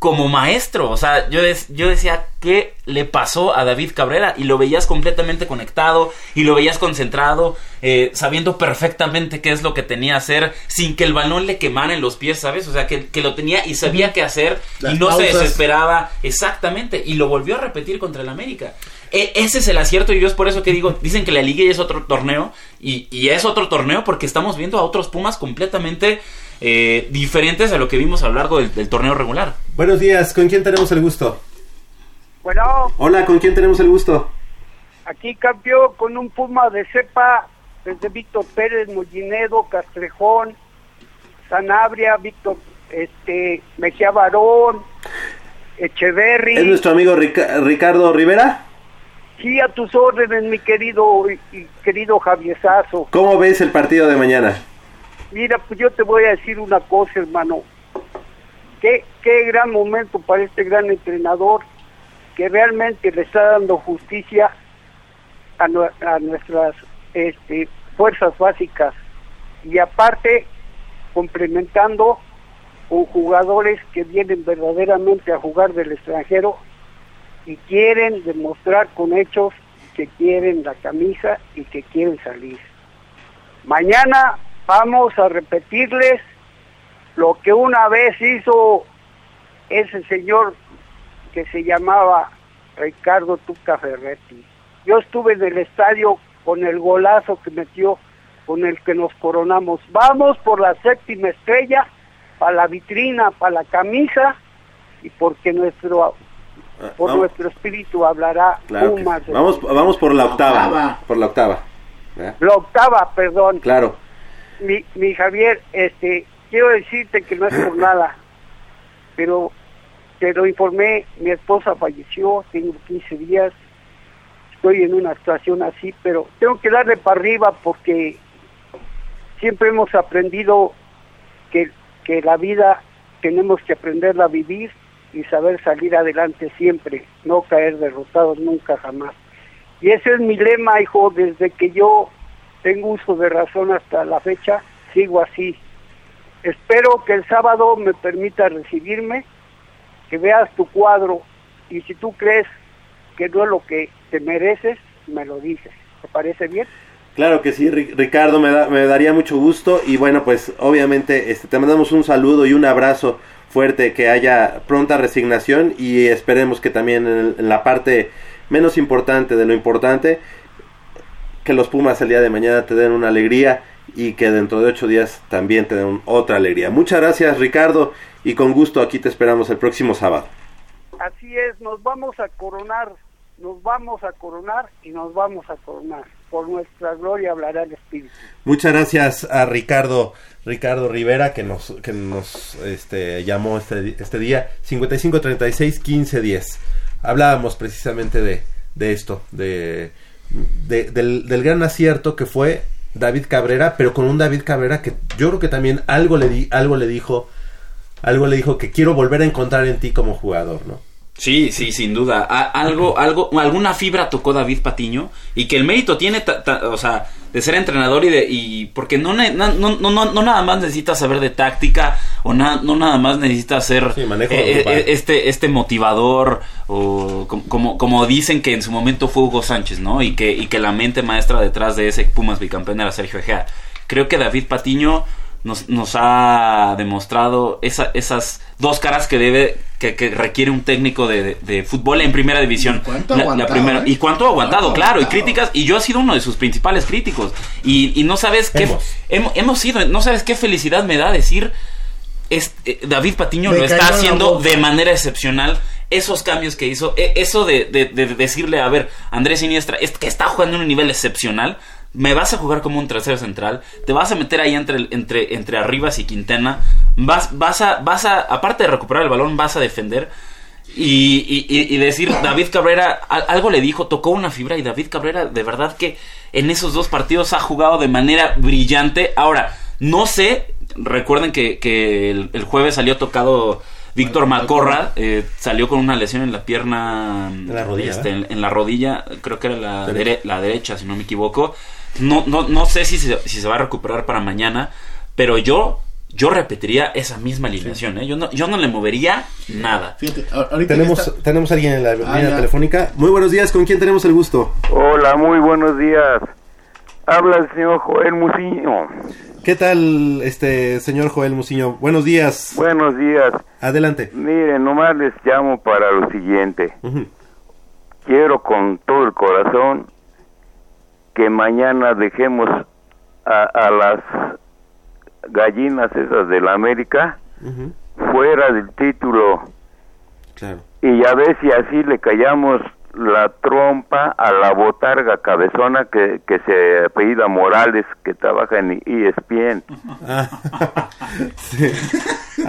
como maestro. O sea, yo, des- yo decía, ¿qué le pasó a David Cabrera? Y lo veías completamente conectado y lo veías concentrado, eh, sabiendo perfectamente qué es lo que tenía que hacer, sin que el balón le quemara en los pies, ¿sabes? O sea, que, que lo tenía y sabía qué hacer Las y no se desesperaba. Exactamente. Y lo volvió a repetir contra el América. E- ese es el acierto y yo es por eso que digo, dicen que la liga ya es otro torneo y, y es otro torneo porque estamos viendo a otros Pumas completamente eh, diferentes a lo que vimos a lo largo del, del torneo regular. Buenos días, ¿con quién tenemos el gusto? Bueno, Hola, ¿con quién tenemos el gusto? aquí cambió con un Puma de cepa desde Víctor Pérez, Mollinedo, Castrejón, Sanabria, Víctor este, Mejía Barón, Echeverry. ¿Es nuestro amigo Rica- Ricardo Rivera? Sí, a tus órdenes, mi querido y, y querido Javiesazo. ¿Cómo ves el partido de mañana? Mira, pues yo te voy a decir una cosa, hermano. Qué, qué gran momento para este gran entrenador que realmente le está dando justicia a, nue- a nuestras este, fuerzas básicas y aparte complementando con jugadores que vienen verdaderamente a jugar del extranjero y quieren demostrar con hechos que quieren la camisa y que quieren salir. Mañana vamos a repetirles lo que una vez hizo ese señor que se llamaba Ricardo Tuca Ferretti. Yo estuve en el estadio con el golazo que metió, con el que nos coronamos. Vamos por la séptima estrella, para la vitrina, para la camisa y porque nuestro por vamos. nuestro espíritu hablará Claro Pumas Vamos, vamos por la octava. Octava. Por la octava. ¿verdad? La octava, perdón. Claro. Mi, mi Javier, este, quiero decirte que no es por nada, pero te lo informé, mi esposa falleció, tengo 15 días, estoy en una situación así, pero tengo que darle para arriba porque siempre hemos aprendido que, que la vida tenemos que aprenderla a vivir y saber salir adelante siempre, no caer derrotados nunca jamás. Y ese es mi lema, hijo, desde que yo tengo uso de razón hasta la fecha, sigo así. Espero que el sábado me permita recibirme, que veas tu cuadro y si tú crees que no es lo que te mereces, me lo dices. ¿Te parece bien? Claro que sí, Ri- Ricardo, me, da- me daría mucho gusto y bueno, pues obviamente este, te mandamos un saludo y un abrazo fuerte, que haya pronta resignación y esperemos que también en, en la parte menos importante de lo importante, que los Pumas el día de mañana te den una alegría y que dentro de ocho días también te den otra alegría. Muchas gracias Ricardo y con gusto aquí te esperamos el próximo sábado. Así es, nos vamos a coronar, nos vamos a coronar y nos vamos a coronar. Por nuestra gloria hablará el Espíritu. Muchas gracias a Ricardo Ricardo Rivera que nos que nos este, llamó este, este día 55 36 15 10. Hablábamos precisamente de, de esto, de, de- del, del gran acierto que fue David Cabrera, pero con un David Cabrera que yo creo que también algo le di, algo le dijo, algo le dijo que quiero volver a encontrar en ti como jugador, ¿no? Sí, sí, sin duda. A- algo, algo, alguna fibra tocó David Patiño y que el mérito tiene, ta- ta- o sea, de ser entrenador y de, y porque no, no, no, no, no nada más necesitas saber de táctica o na- no nada más necesitas ser eh, eh, este, este motivador o com- como, como dicen que en su momento fue Hugo Sánchez, ¿no? Y que, y que la mente maestra detrás de ese Pumas bicampeón era Sergio Egea. Creo que David Patiño nos, nos ha demostrado esa- esas dos caras que debe que, que requiere un técnico de, de- de fútbol en primera división. cuánto La- la aguantado, primera- eh? y cuánto ha aguantado, Cuánto claro, y críticas, y yo he sido uno de sus principales críticos. Y, y no sabes qué Hemos. hemos, sido, no sabes qué felicidad me da decir es- eh, David Patiño Me lo está haciendo de manera excepcional. Esos cambios que hizo, e- eso de, de- de decirle, a ver, Andrés Siniestra, es que está jugando en un nivel excepcional, me vas a jugar como un tercero central, te vas a meter ahí entre, entre, entre Arribas y Quintana, vas, vas, a, vas a, aparte de recuperar el balón, vas a defender. Y, y- y- decir, David Cabrera, al- algo le dijo, tocó una fibra y David Cabrera de verdad que en esos dos partidos ha jugado de manera brillante. Ahora, no sé, recuerden que, que el, el jueves salió tocado Víctor Macorra, eh, salió con una lesión en la pierna, En la rodilla, este, ¿verdad? en, en la rodilla, creo que era la, Derecha. dere- la derecha, si no me equivoco. No, no, no sé si se, si se va a recuperar para mañana, pero yo yo repetiría esa misma alineación, ¿eh? Yo no, yo no le movería nada. Fíjate, ahorita Tenemos, está- tenemos a alguien en la línea ya. telefónica. Muy buenos días, ¿con quién tenemos el gusto? Hola, muy buenos días. Habla el señor Joel Muciño. ¿Qué tal, este señor Joel Muciño? Buenos días. Buenos días. Adelante. Miren, nomás les llamo para lo siguiente. Quiero con todo el corazón que mañana dejemos a, a las gallinas esas de la América fuera del título Claro. y a ver si así le callamos la trompa a la botarga cabezona que, que se apellida Morales que trabaja en ESPN. <laughs> Sí.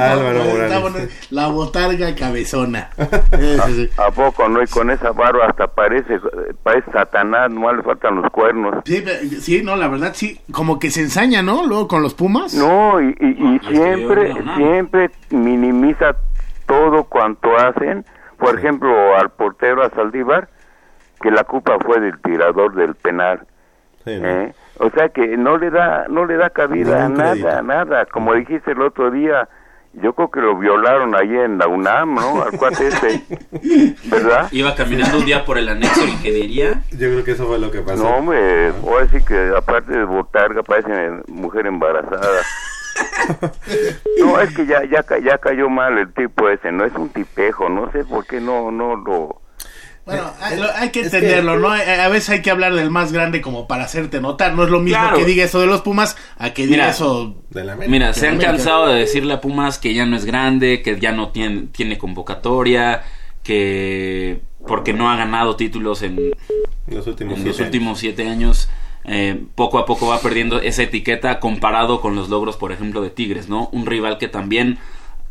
Álvaro Está Morales. La botarga cabezona. <laughs> ¿A, a poco no? Y con esa barba hasta parece, parece Satanás, no le faltan los cuernos. Sí, sí, no, la verdad sí, como que se ensaña, ¿no? Luego con los Pumas. No, y, y- y siempre, yo no. siempre minimiza todo cuanto hacen. Por ejemplo, al portero a Saldívar, que la culpa fue del tirador del penal. ¿eh? O sea que no le da, no le da cabida a Ningún nada, crédito. nada. Como dijiste el otro día, yo creo que lo violaron ahí en la UNAM, ¿no? Al cuate este, ¿verdad? Iba caminando un día por el anexo de ingeniería. Yo creo que eso fue lo que pasó. No, hombre, ahora sí que aparte de botarga parece mujer embarazada. No, es que ya, ya, ca- ya cayó mal el tipo ese, no es un tipejo, no sé por qué no, no lo... Bueno, hay, lo- hay que entenderlo, ¿no? A a veces hay que hablar del más grande como para hacerte notar. No es lo mismo Claro. que diga eso de los Pumas a que diga Mira, eso de la América. Mira, se han cansado de decirle a Pumas que ya no es grande, que ya no tiene, tiene convocatoria, que porque no ha ganado títulos en los últimos en los siete últimos siete años. eh, poco a poco va perdiendo esa etiqueta comparado con los logros, por ejemplo, de Tigres, ¿no? Un rival que también,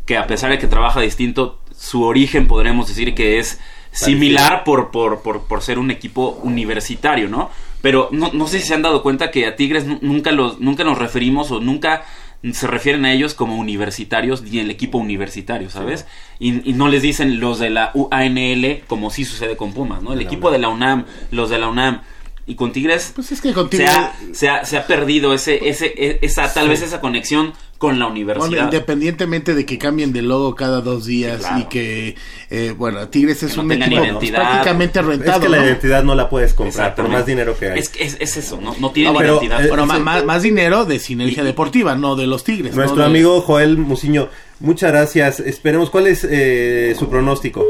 que a pesar de que trabaja distinto, su origen podremos decir que es similar por, por, por, por ser un equipo universitario, ¿no? Pero no, no sé si se han dado cuenta que a Tigres nu- nunca, los, nunca nos referimos o nunca se refieren a ellos como universitarios ni el equipo universitario, ¿sabes? Y, y no les dicen los de la UANL como sí sucede con Pumas, ¿no? El equipo UNAM. de la UNAM, los de la UNAM y con Tigres Pues es que con se, ha, se, ha, se ha perdido ese, ese, e- esa, tal Sí. vez esa conexión con la Bueno, universidad. independientemente de que cambien de logo cada dos días claro. y que, eh, bueno, Tigres es no un equipo prácticamente rentado. Es que la ¿no? identidad no la puedes comprar por más dinero que hay. Es, es, es eso, ¿no? No tiene No, bueno, identidad. eh, bueno, más, más dinero de sinergia deportiva, no de los Tigres. Nuestro amigo Joel Muciño, muchas gracias. Esperemos, ¿cuál es eh, su pronóstico?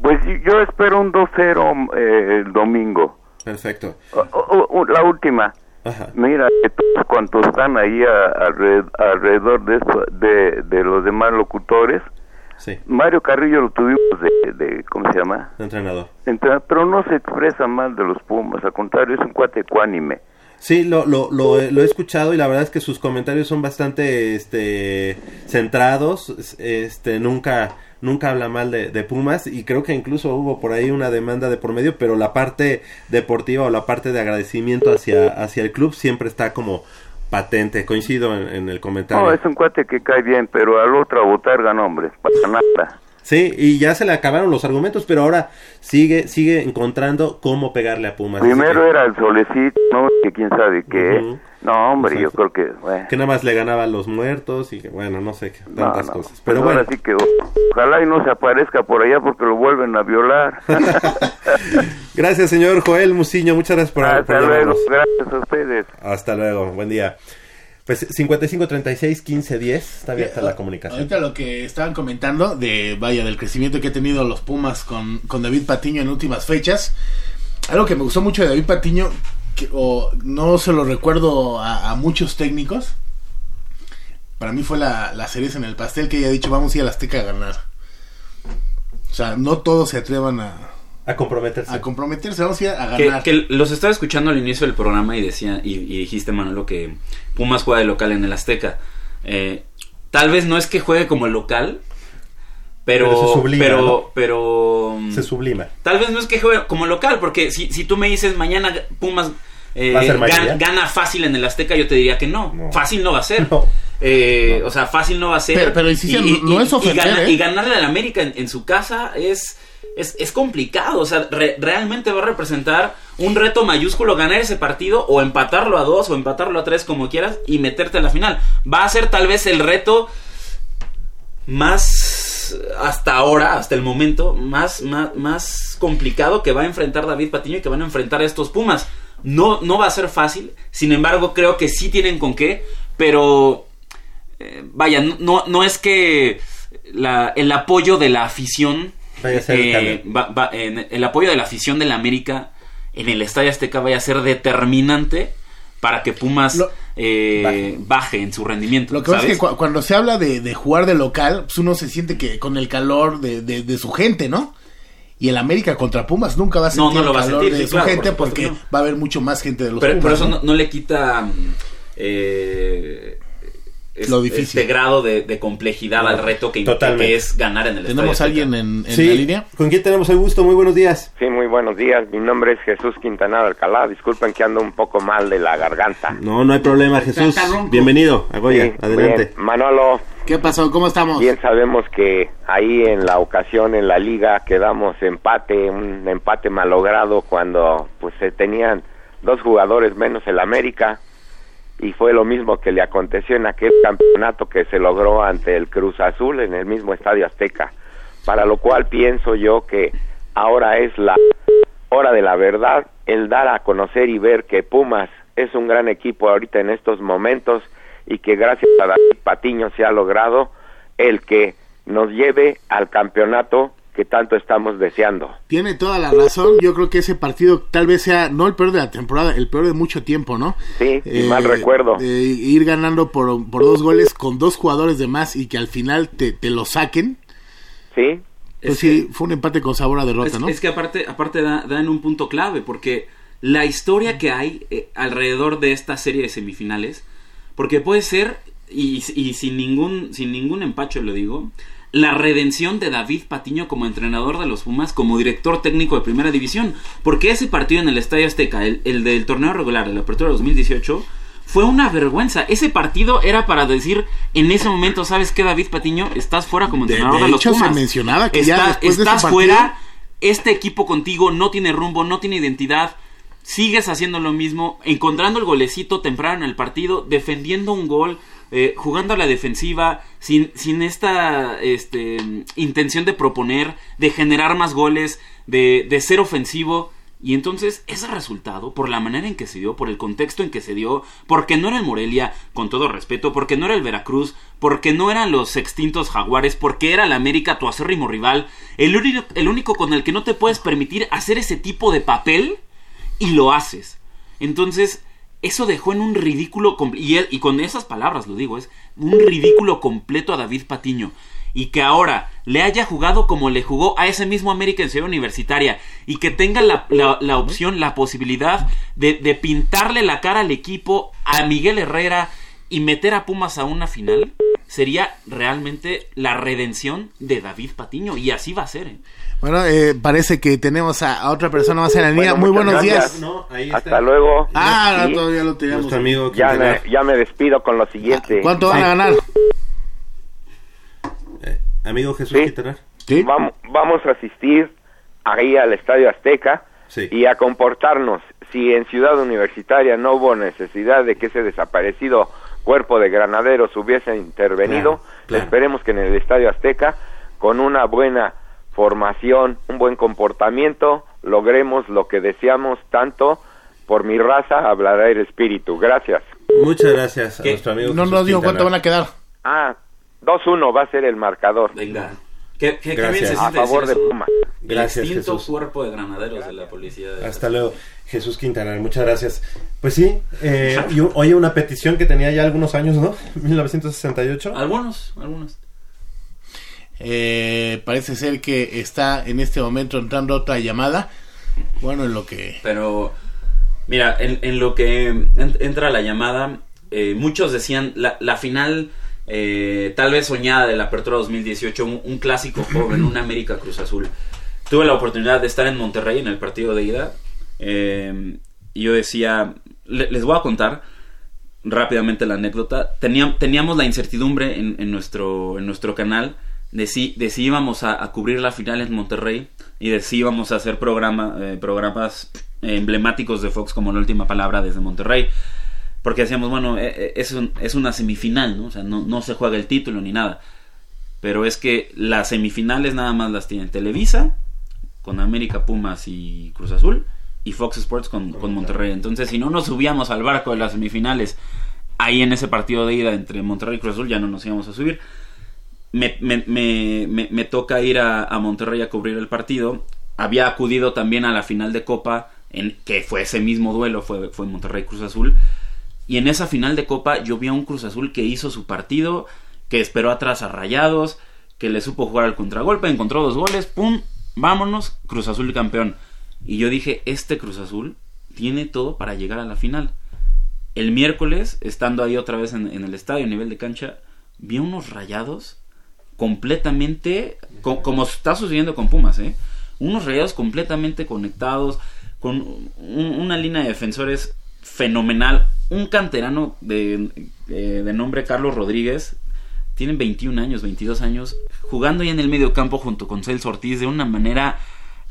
Pues yo espero un 2-0 eh, el domingo. Perfecto. O- o- o- la última. Mira, que todos cuantos están ahí a- alrededor de, eso- de, de los demás locutores, Sí. Mario Carrillo lo tuvimos de, de ¿cómo se llama? Entrenador. Entra- pero no se expresa mal de los Pumas, al contrario, es un cuate ecuánime. Sí, lo, lo, lo, he- lo he escuchado y la verdad es que sus comentarios son bastante este, centrados. Este, nunca, nunca habla mal de, de Pumas y creo que incluso hubo por ahí una demanda de por medio, pero la parte deportiva o la parte de agradecimiento hacia, hacia el club siempre está como patente. Coincido en, el comentario. No, es un cuate que cae bien, pero al otro a botarga, no, hombre, para nada. Sí, y ya se le acabaron los argumentos, pero ahora sigue sigue encontrando cómo pegarle a Pumas. Primero era el solecito, ¿no? Que quién sabe qué. Ujú. No, hombre, yo Exacto. creo que... bueno. que nada más le ganaba a los muertos y que bueno, no sé, qué, No, tantas no, cosas. pues Pero bueno, ahora sí que ojalá y no se aparezca por allá porque lo vuelven a violar. <laughs> gracias señor Joel Muciño, muchas gracias por, Hasta por luego, llamarnos. gracias a ustedes. Hasta luego, buen día. Pues 55 36 15 10, está abierta la comunicación. Ahorita lo que estaban comentando de, vaya, del crecimiento que ha tenido los Pumas con, con David Patiño en últimas fechas. Algo que me gustó mucho de David Patiño, que, o no se lo recuerdo a, a muchos técnicos, para mí fue la, la cereza en el pastel que haya dicho vamos a ir al Azteca a ganar. O sea, no todos se atrevan a, a comprometerse. A comprometerse, vamos a ir a Que, ganar. que los estaba escuchando al inicio del programa y decía y, y dijiste Manolo que Pumas juega de local en el Azteca. Eh, tal vez no es que juegue como el local, pero Pero se sublima, pero, ¿no? pero, Se sublima. tal vez no es que juegue como local, porque si, si tú me dices mañana Pumas eh, ¿Va a ser gan- mayoría? gana fácil en el Azteca, yo te diría que no, fácil no va a ser. <laughs> Eh, O sea, fácil no va a ser. Pero- pero, insisto, no es ofender, gana- ¿eh? y ganarle al América en, en su casa es es, es complicado. O sea, re- realmente va a representar un reto mayúsculo ganar ese partido o empatarlo a dos o empatarlo a tres, como quieras, y meterte a la final. Va a ser tal vez el reto más hasta ahora, hasta el momento, más, más, más complicado que va a enfrentar David Patiño y que van a enfrentar estos Pumas. No, no va a ser fácil, sin embargo, creo que sí tienen con qué, pero eh, vaya, no, no es que el apoyo de la afición, Vaya a ser el eh, va- va- en- el apoyo de la afición de la América en el Estadio Azteca vaya a ser determinante para que Pumas eh, baje. en su rendimiento. Lo que pasa es que cu- cuando se habla de, de jugar de local, pues uno se siente que con el calor de, de- de su gente, ¿no? Y el América contra Pumas nunca va a No, sentir no lo el va a calor sentir, de sí, su claro, por gente supuesto porque que no. va a haber mucho más gente de los pero, Pumas. pero eso ¿no? no, no le quita mm, eh, es- Lo difícil. este grado de, de complejidad al reto que, que es ganar en el ¿Tenemos Estadio alguien en, en Sí, la línea? ¿Con quién tenemos el gusto? Muy buenos días. Sí, muy buenos días. Mi nombre es Jesús Quintanar Alcalá. Disculpen que ando un poco mal de la garganta. No, no hay problema, Jesús. Bienvenido a Goya. Sí, Adelante. bien. Manolo, ¿Qué pasó? ¿Cómo estamos? bien sabemos que ahí en la ocasión en la liga quedamos empate, un empate malogrado cuando pues se tenían dos jugadores menos el América y fue lo mismo que le aconteció en aquel campeonato que se logró ante el Cruz Azul en el mismo Estadio Azteca. Para lo cual pienso yo que ahora es la hora de la verdad, el dar a conocer y ver que Pumas es un gran equipo ahorita en estos momentos y que gracias a David Patiño se ha logrado el que nos lleve al campeonato que tanto estamos deseando. Tiene toda la razón. Yo creo que ese partido tal vez sea no el peor de la temporada, el peor de mucho tiempo, ¿no? Sí, y Eh, mal recuerdo. eh, ir ganando por, por dos goles con dos jugadores de más y que al final te, te lo saquen. Sí. Pues Es sí, fue un empate con sabor a derrota, Es, ¿no? es que aparte, aparte da, da en un punto clave, porque la historia que hay eh, alrededor de esta serie de semifinales, porque puede ser, y, y sin ningún, sin ningún empacho lo digo, la redención de David Patiño como entrenador de los Pumas, como director técnico de primera división, porque ese partido en el Estadio Azteca, el, el del torneo regular de la Apertura 2018, fue una vergüenza. Ese partido era para decir en ese momento, ¿sabes qué, David Patiño? Estás fuera como De- entrenador de de, los hecho, se Pumas. mencionaba que ya Está- de ese estás partido- fuera, este equipo contigo no tiene rumbo, no tiene identidad. Sigues haciendo lo mismo, encontrando el golecito temprano en el partido, defendiendo un gol, eh, jugando a la defensiva, sin, sin esta este, intención de proponer, de generar más goles, de, de ser ofensivo. Y entonces ese resultado, por la manera en que se dio, por el contexto en que se dio, porque no era el Morelia, con todo respeto, porque no era el Veracruz, porque no eran los extintos Jaguares, porque era el América, tu acérrimo rival, el único, el único con el que no te puedes permitir hacer ese tipo de papel y lo haces. Entonces, eso dejó en un ridículo, y, y con esas palabras lo digo, es un ridículo completo a David Patiño. Y que ahora le haya jugado como le jugó a ese mismo América en Ciudad Universitaria y que tenga la, la- la opción, la posibilidad de, de pintarle la cara al equipo, a Miguel Herrera y meter a Pumas a una final, sería realmente la redención de David Patiño. Y así va a ser. ¿eh? Bueno, eh, parece que tenemos a, a otra persona más en la línea. Bueno, Muy buenos gracias. días. No, ahí Hasta luego. Ah, Sí. no, todavía lo teníamos. Nuestro amigo Ya me, ya me despido con lo siguiente. ¿Cuánto van a ganar? Eh, amigo Jesús Sí. Quintanar. Vamos, vamos a asistir ahí al Estadio Azteca Sí. y a comportarnos. Si en Ciudad Universitaria no hubo necesidad de que ese desaparecido cuerpo de granaderos hubiese intervenido, Claro, claro. esperemos que en el Estadio Azteca, con una buena formación, un buen comportamiento, logremos lo que deseamos tanto. Por mi raza hablará el espíritu. Gracias. Muchas gracias a ¿Qué? nuestro amigo No nos digo cuánto van a quedar. Ah, 2-1 va a ser el marcador. Venga. ¿Qué, qué, qué Gracias. bien se A favor de? Pumas. Gracias, el extinto Jesús. cuerpo de granaderos de la policía. De Hasta luego, Jesús Quintanar, muchas gracias. Pues sí, eh, <laughs> oye, una petición que tenía ya algunos años, ¿no? <laughs> 1968. Algunos, algunos. Eh, parece ser que está en este momento entrando otra llamada. Bueno, en lo que... Pero, mira, en, en lo que en- entra la llamada, eh, muchos decían la, la final eh, tal vez soñada de la Apertura 2018, un, un clásico joven, un América Cruz Azul. Tuve la oportunidad de estar en Monterrey en el partido de ida. eh, y yo decía, le- les voy a contar rápidamente la anécdota. Teníam- teníamos la incertidumbre en, en nuestro, en nuestro canal de si, de si íbamos a, a cubrir la final en Monterrey y de si íbamos a hacer programa, eh, programas emblemáticos de Fox como la última palabra desde Monterrey. Porque decíamos, bueno, eh, eh, es, un- es una semifinal, ¿no? O sea, no, no se juega el título ni nada. Pero es que las semifinales nada más las tienen Televisa, con América Pumas y Cruz Azul, y Fox Sports con, con Monterrey. Entonces, si no nos subíamos al barco de las semifinales, ahí en ese partido de ida entre Monterrey y Cruz Azul, ya no nos íbamos a subir. Me, me- me- me- toca ir a, a Monterrey a cubrir el partido. Había acudido también a la final de Copa, en, que fue ese mismo duelo, fue, fue Monterrey Cruz Azul. Y en esa final de Copa yo vi a un Cruz Azul que hizo su partido, que esperó atrás a Rayados, que le supo jugar al contragolpe, encontró dos goles, ¡pum! Vámonos, Cruz Azul campeón. Y yo dije, este Cruz Azul tiene todo para llegar a la final. El miércoles, estando ahí otra vez en, en el estadio, a nivel de cancha, vi unos rayados completamente, co- como está sucediendo con Pumas, ¿eh? Unos rayados completamente conectados, con un- una línea de defensores fenomenal. Un canterano de, eh, de nombre Carlos Rodríguez, tienen 21 años, 22 años, jugando ahí en el medio campo junto con Celso Ortiz de una manera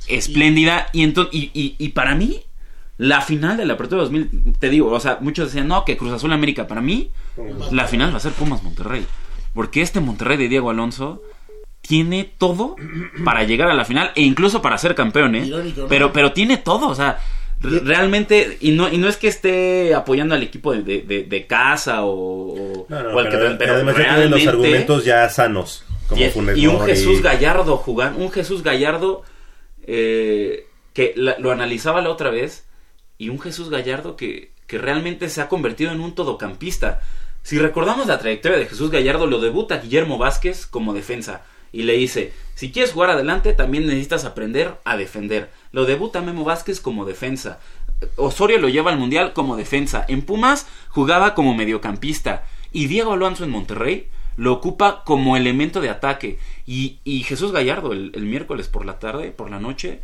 espléndida. Y, y- y para mí, la final de la Apertura 2000, te digo, o sea, muchos decían, no, que Cruz Azul América. Para mí, la final va a ser Pumas Monterrey. Porque este Monterrey de Diego Alonso tiene todo para llegar a la final e incluso para ser campeón, ¿eh? Irónico, ¿no? Pero, pero tiene todo, o sea, re- realmente, y no, y no es que esté apoyando al equipo de, de- de- de casa o, o- No, no, o al que- pero, pero además ya tienen los realmente- argumentos ya sanos. Como y, Funes y un. Jesús Gallardo jugando, un Jesús Gallardo eh, que la- lo analizaba la otra vez y un Jesús Gallardo que, que realmente se ha convertido en un todocampista. Si recordamos la trayectoria de Jesús Gallardo, lo debuta Guillermo Vázquez como defensa y le dice, si quieres jugar adelante también necesitas aprender a defender. Lo debuta Memo Vázquez como defensa. Osorio lo lleva al Mundial como defensa. En Pumas jugaba como mediocampista. Y Diego Alonso en Monterrey lo ocupa como elemento de ataque. Y, y Jesús Gallardo el, el miércoles por la tarde, por la noche,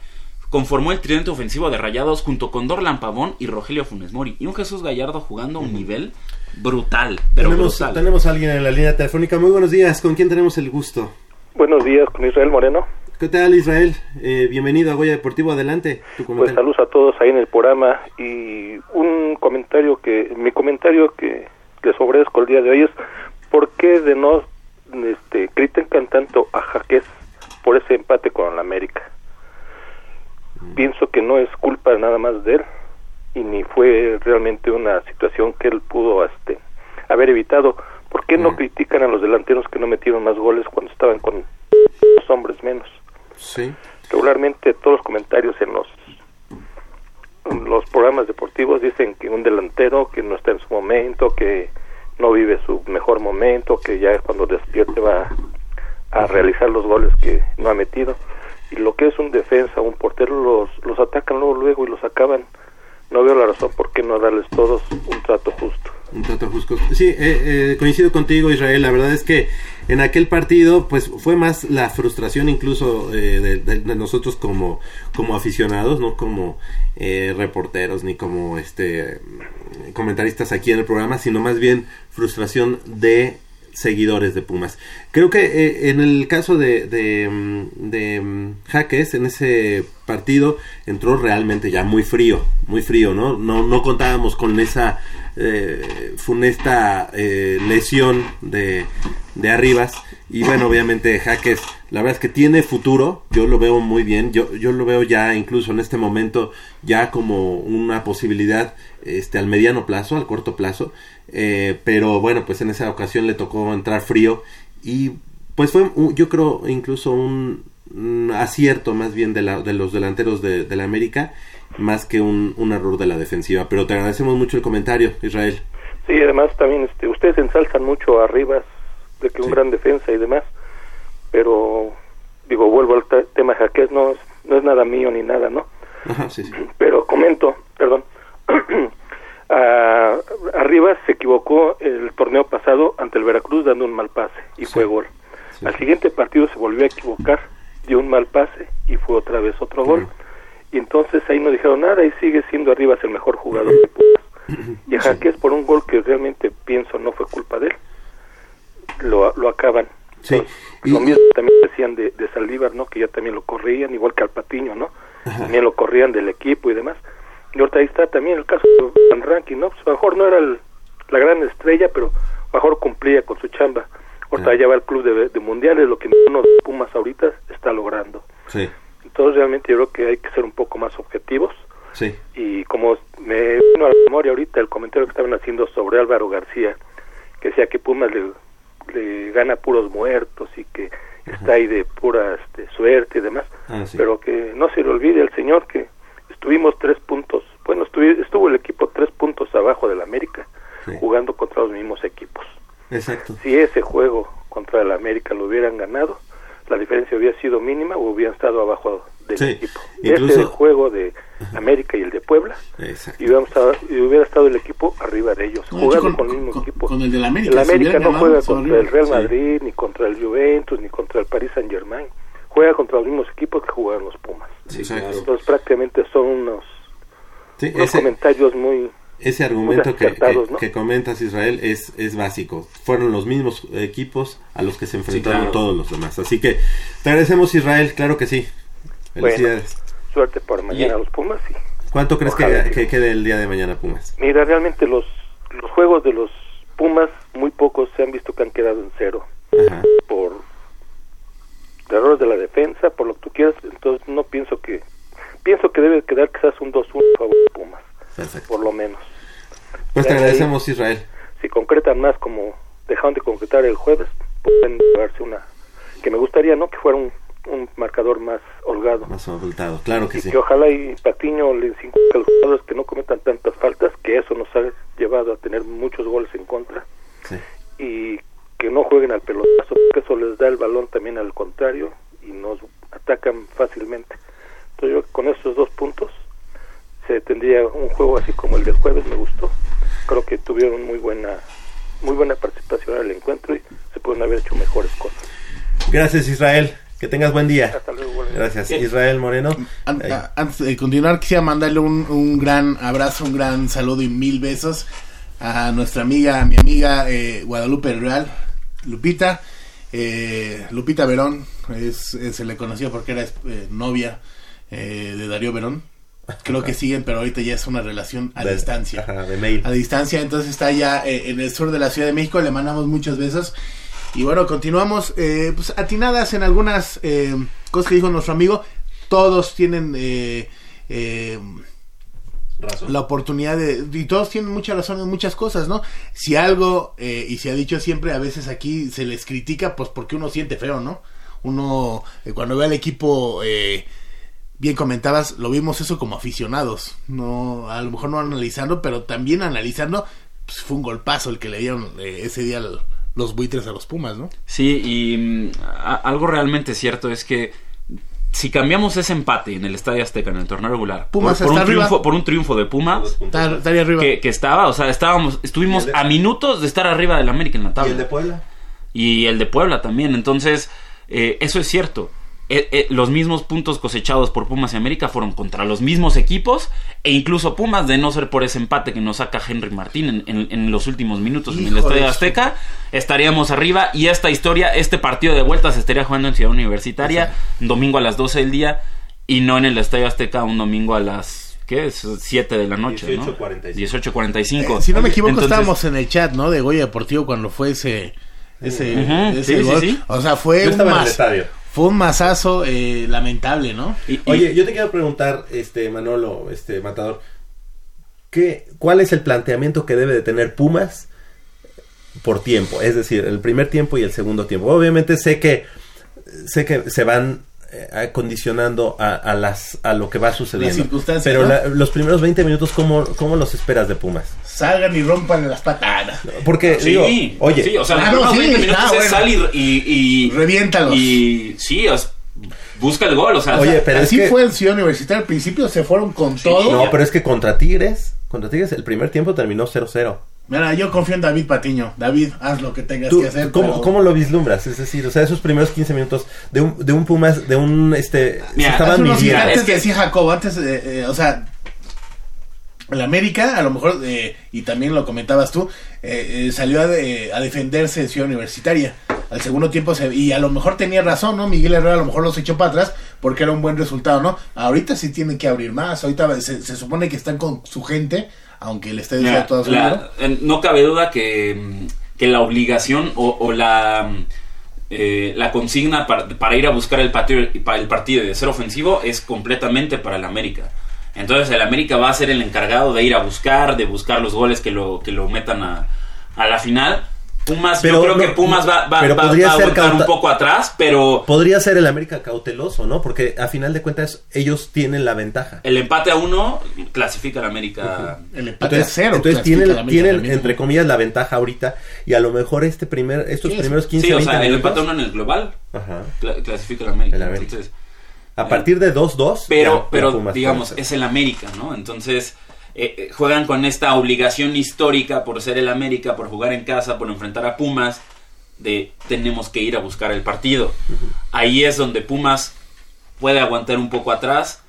conformó el tridente ofensivo de Rayados junto con Dorlan Pavón y Rogelio Funes Mori. Y un Jesús Gallardo jugando a un nivel brutal, pero tenemos, brutal. tenemos a alguien en la línea telefónica. Muy buenos días. ¿Con quién tenemos el gusto? Buenos días, con Israel Moreno. ¿Qué tal, Israel? Eh, bienvenido a Goya Deportivo. Adelante. Tu Pues saludos a todos ahí en el programa y un comentario que, mi comentario que les ofrezco el día de hoy es ¿por qué de no este, critican tanto a Jaques por ese empate con la América? Pienso que no es culpa nada más de él y ni fue realmente una situación que él pudo este, haber evitado. ¿Por qué no critican a los delanteros que no metieron más goles cuando estaban con dos hombres menos? Sí. regularmente todos los comentarios en los en los programas deportivos dicen que un delantero que no está en su momento, que no vive su mejor momento, que ya cuando despierte va a realizar los goles que no ha metido. Y lo que es un defensa, un portero, los, los atacan luego, luego y los acaban. No veo la razón por qué no darles todos un trato justo. Un trato justo. Sí, eh, eh, coincido contigo, Israel. La verdad es que en aquel partido, pues fue más la frustración incluso eh, de, de- nosotros como, como aficionados, no como eh, reporteros ni como este comentaristas aquí en el programa, sino más bien frustración de seguidores de Pumas. Creo que eh, en el caso de, de, mm, de, mm, Jaques, en ese partido entró realmente ya muy frío, muy frío, ¿no? No, no contábamos con esa eh, funesta eh, lesión de, de Arribas. Y bueno, obviamente Jaques, la verdad es que tiene futuro, yo lo veo muy bien, yo, yo lo veo ya incluso en este momento ya como una posibilidad este, al mediano plazo, al corto plazo. Eh, pero bueno, pues en esa ocasión le tocó entrar frío y pues fue yo creo incluso un, un acierto más bien de, la, de los delanteros de, de la América más que un, un error de la defensiva. Pero te agradecemos mucho el comentario, Israel. Sí, además también este, ustedes ensalzan mucho a Rivas, de que un gran defensa y demás, pero digo, vuelvo al te- tema Jaques, no no es nada mío ni nada, ¿no? Ajá, sí, sí. Pero comento, perdón, a, a Rivas se equivocó el torneo pasado ante el Veracruz dando un mal pase y fue gol. Al siguiente partido se volvió a equivocar, dio un mal pase y fue otra vez otro gol. Y entonces ahí no dijeron nada y sigue siendo Arribas el mejor jugador de Pumas. <clears throat> Y a Jaques por un gol que realmente pienso no fue culpa de él, lo, lo acaban. Sí. Lo mismo también decían de, de Saldívar, ¿no? Que ya también lo corrían, igual que al Patiño, ¿no? También lo corrían del equipo y demás. Y ahorita ahí está también el caso de Van Rankin, ¿no? Pues mejor no era el- la gran estrella, pero mejor cumplía con su chamba. Ahorita ya va al club de, de mundiales, lo que ninguno de Pumas ahorita está logrando. Sí, Entonces realmente yo creo que hay que ser un poco más objetivos sí. y como me vino a la memoria ahorita el comentario que estaban haciendo sobre Álvaro García, que decía que Pumas le, le gana puros muertos y que está ahí de pura este, suerte y demás, Ah, sí. pero que no se le olvide al señor que estuvimos tres puntos, bueno, estuvi- estuvo el equipo tres puntos abajo del América, jugando contra los mismos equipos. Exacto. Si ese juego contra el América lo hubieran ganado, la diferencia hubiera sido mínima o hubieran estado abajo del Sí, equipo. incluso- Ese es el juego de América y el de Puebla, Exacto. y, estado- y hubiera estado el equipo arriba de ellos, No, jugando con- con, el mismo equipo. con el del América, El América no ganado, juega contra el Real Sí. Madrid, ni contra el Juventus, ni contra el Paris Saint Germain. Juega contra los mismos equipos que juegan los Pumas. Sí, claro. Entonces prácticamente son unos, Sí, unos ese- comentarios muy... Ese argumento muy que, acertados, que- ¿no? que comentas, Israel, es, es básico. Fueron los mismos equipos a los que se enfrentaron claro. todos los demás. Así que te agradecemos, Israel, claro que sí. Felicidades. Suerte para mañana Y- los Pumas. y ¿Cuánto crees que, que quede el día de mañana, Pumas? Mira, realmente los, los juegos de los Pumas, muy pocos se han visto que han quedado en cero. Por errores de la defensa, por lo que tú quieras. Entonces no pienso que... Pienso que debe quedar quizás un 2-1 a favor de Pumas. Perfecto. Por lo menos. Pues te de ahí, agradecemos, Israel. Si concretan más como dejaron de concretar el jueves, pueden llevarse una... Que me gustaría, ¿no? Que fuera un, un marcador más holgado. Más abultado, claro que y sí. que ojalá y Patiño les inculque a los jugadores que no cometan tantas faltas, que eso nos ha llevado a tener muchos goles en contra. Sí. Y que no jueguen al pelotazo, porque eso les da el balón también al contrario y nos atacan fácilmente. Entonces yo con estos dos puntos se tendría un juego así como el del jueves, me gustó. Creo que tuvieron muy buena muy buena participación en el encuentro y se pueden haber hecho mejores cosas. Gracias, Israel. Que tengas buen día. Hasta luego. Gracias, Israel Moreno. An- Antes de continuar, quisiera mandarle un, un gran abrazo, un gran saludo y mil besos a nuestra amiga, a mi amiga eh, Guadalupe Real, Lupita. Eh, Lupita Verón, es, eh, se le conocía porque era eh, novia eh, de Darío Verón. Creo que siguen, pero ahorita ya es una relación a De- distancia. ajá, de mail. A distancia, entonces está ya eh, en el sur de la Ciudad de México. Le mandamos muchos besos. Y bueno, continuamos. eh, pues atinadas en algunas eh, cosas que dijo nuestro amigo. Todos tienen la oportunidad de. Y todos tienen mucha razón en muchas cosas, ¿no? Si algo, eh, y se ha dicho siempre, a veces aquí se les critica, pues porque uno siente feo, ¿no? Uno, eh, cuando ve al equipo. Eh, bien comentabas, lo vimos eso como aficionados, no, a lo mejor no analizando, pero también analizando, pues fue un golpazo el que le dieron eh, ese día los buitres a los Pumas, ¿no? Sí, y mm, a- algo realmente cierto es que si cambiamos ese empate en el Estadio Azteca en el torneo regular Pumas por, un triunfo, por un triunfo de Pumas Está- arriba. que, que estaba, o sea, estábamos, estuvimos a minutos de estar arriba del América en la tabla. ¿Y el de Puebla? Y el de Puebla también. Entonces, eh, eso es cierto. Eh, eh, los mismos puntos cosechados por Pumas y América fueron contra los mismos equipos e incluso Pumas, de no ser por ese empate que nos saca Henry Martín en, en- en los últimos minutos en el Estadio Azteca, estaríamos arriba y esta historia, este partido de vuelta se estaría jugando en Ciudad Universitaria, un domingo a las 12 del día y no en el Estadio Azteca un domingo a las... ¿Qué es? 7 de la noche, 18:45. ¿no? 18.45. Eh, si no me equivoco, Entonces- estábamos en el chat, ¿no? De Goya Deportivo cuando fue ese. Ese, Ujú, ese sí, sí, gol. sí. O sea, fue Yo un, estaba en el mas- estadio. Fue un masazo eh, lamentable, ¿no? Oye, yo te quiero preguntar, este Manolo, este Matador, ¿qué, ¿cuál es el planteamiento que debe de tener Pumas por tiempo? Es decir, el primer tiempo y el segundo tiempo. Obviamente sé que sé que se van eh, acondicionando a, a las a lo que va sucediendo. Las circunstancias, Pero ¿no? la- los primeros 20 minutos, ¿cómo, ¿cómo los esperas de Pumas? Salgan y rompan las patadas. Porque, Sí, digo, oye, sí, o sea, los no, primeros sí, 20 minutos ah, es bueno. salir y, y Reviéntalos. Y sí, o sea, busca el gol, o sea, Oye, pero es Así que- fue en Ciudad Universitaria. Al principio se fueron con todo. no, pero es que contra Tigres, contra Tigres el primer tiempo terminó 0-0. Mira, yo confío en David Patiño. David, haz lo que tengas ¿Tú, que hacer. ¿cómo, pero- cómo lo vislumbras? Es decir, o sea, esos primeros 15 minutos de un, de un Pumas, de un, este, Mira, se estaban midiendo. instantes decía Jacob, antes, eh, eh, o sea, el América, a lo mejor, eh, y también lo comentabas tú, eh, eh, salió a, de- a defenderse en Ciudad Universitaria. al segundo tiempo se, y a lo mejor tenía razón, ¿no? Miguel Herrera a lo mejor los echó para atrás porque era un buen resultado, ¿no? Ahorita sí tienen que abrir más, ahorita se, se supone que están con su gente, aunque el estadio Mira, sea todo la- no cabe duda que, que la obligación o, o la, eh, la consigna para, para ir a buscar el partido, el partido de ser ofensivo es completamente para el América. Entonces el América va a ser el encargado de ir a buscar, de buscar los goles que lo, que lo metan a, a la final. Pumas, Pero yo creo no- que Pumas va, va, pero va- podría va a ser aguantar un poco atrás, pero Podría ser el América cauteloso, ¿no? Porque a final de cuentas ellos tienen la ventaja. el empate a uno clasifica al América. El empate Entonces, a cero. entonces tienen, entre comillas la ventaja ahorita y a lo mejor este primer estos Sí, primeros 15 sí, o 20 sea, el minutos, empate a uno en el global Ajá. cla- clasifica al América. El América. Entonces, a partir de 2-2 pero ya- pero Pumas digamos es el América no entonces eh, eh, juegan con esta obligación histórica por ser el América por jugar en casa por enfrentar a Pumas de tenemos que ir a buscar el partido ahí es donde Pumas puede aguantar un poco atrás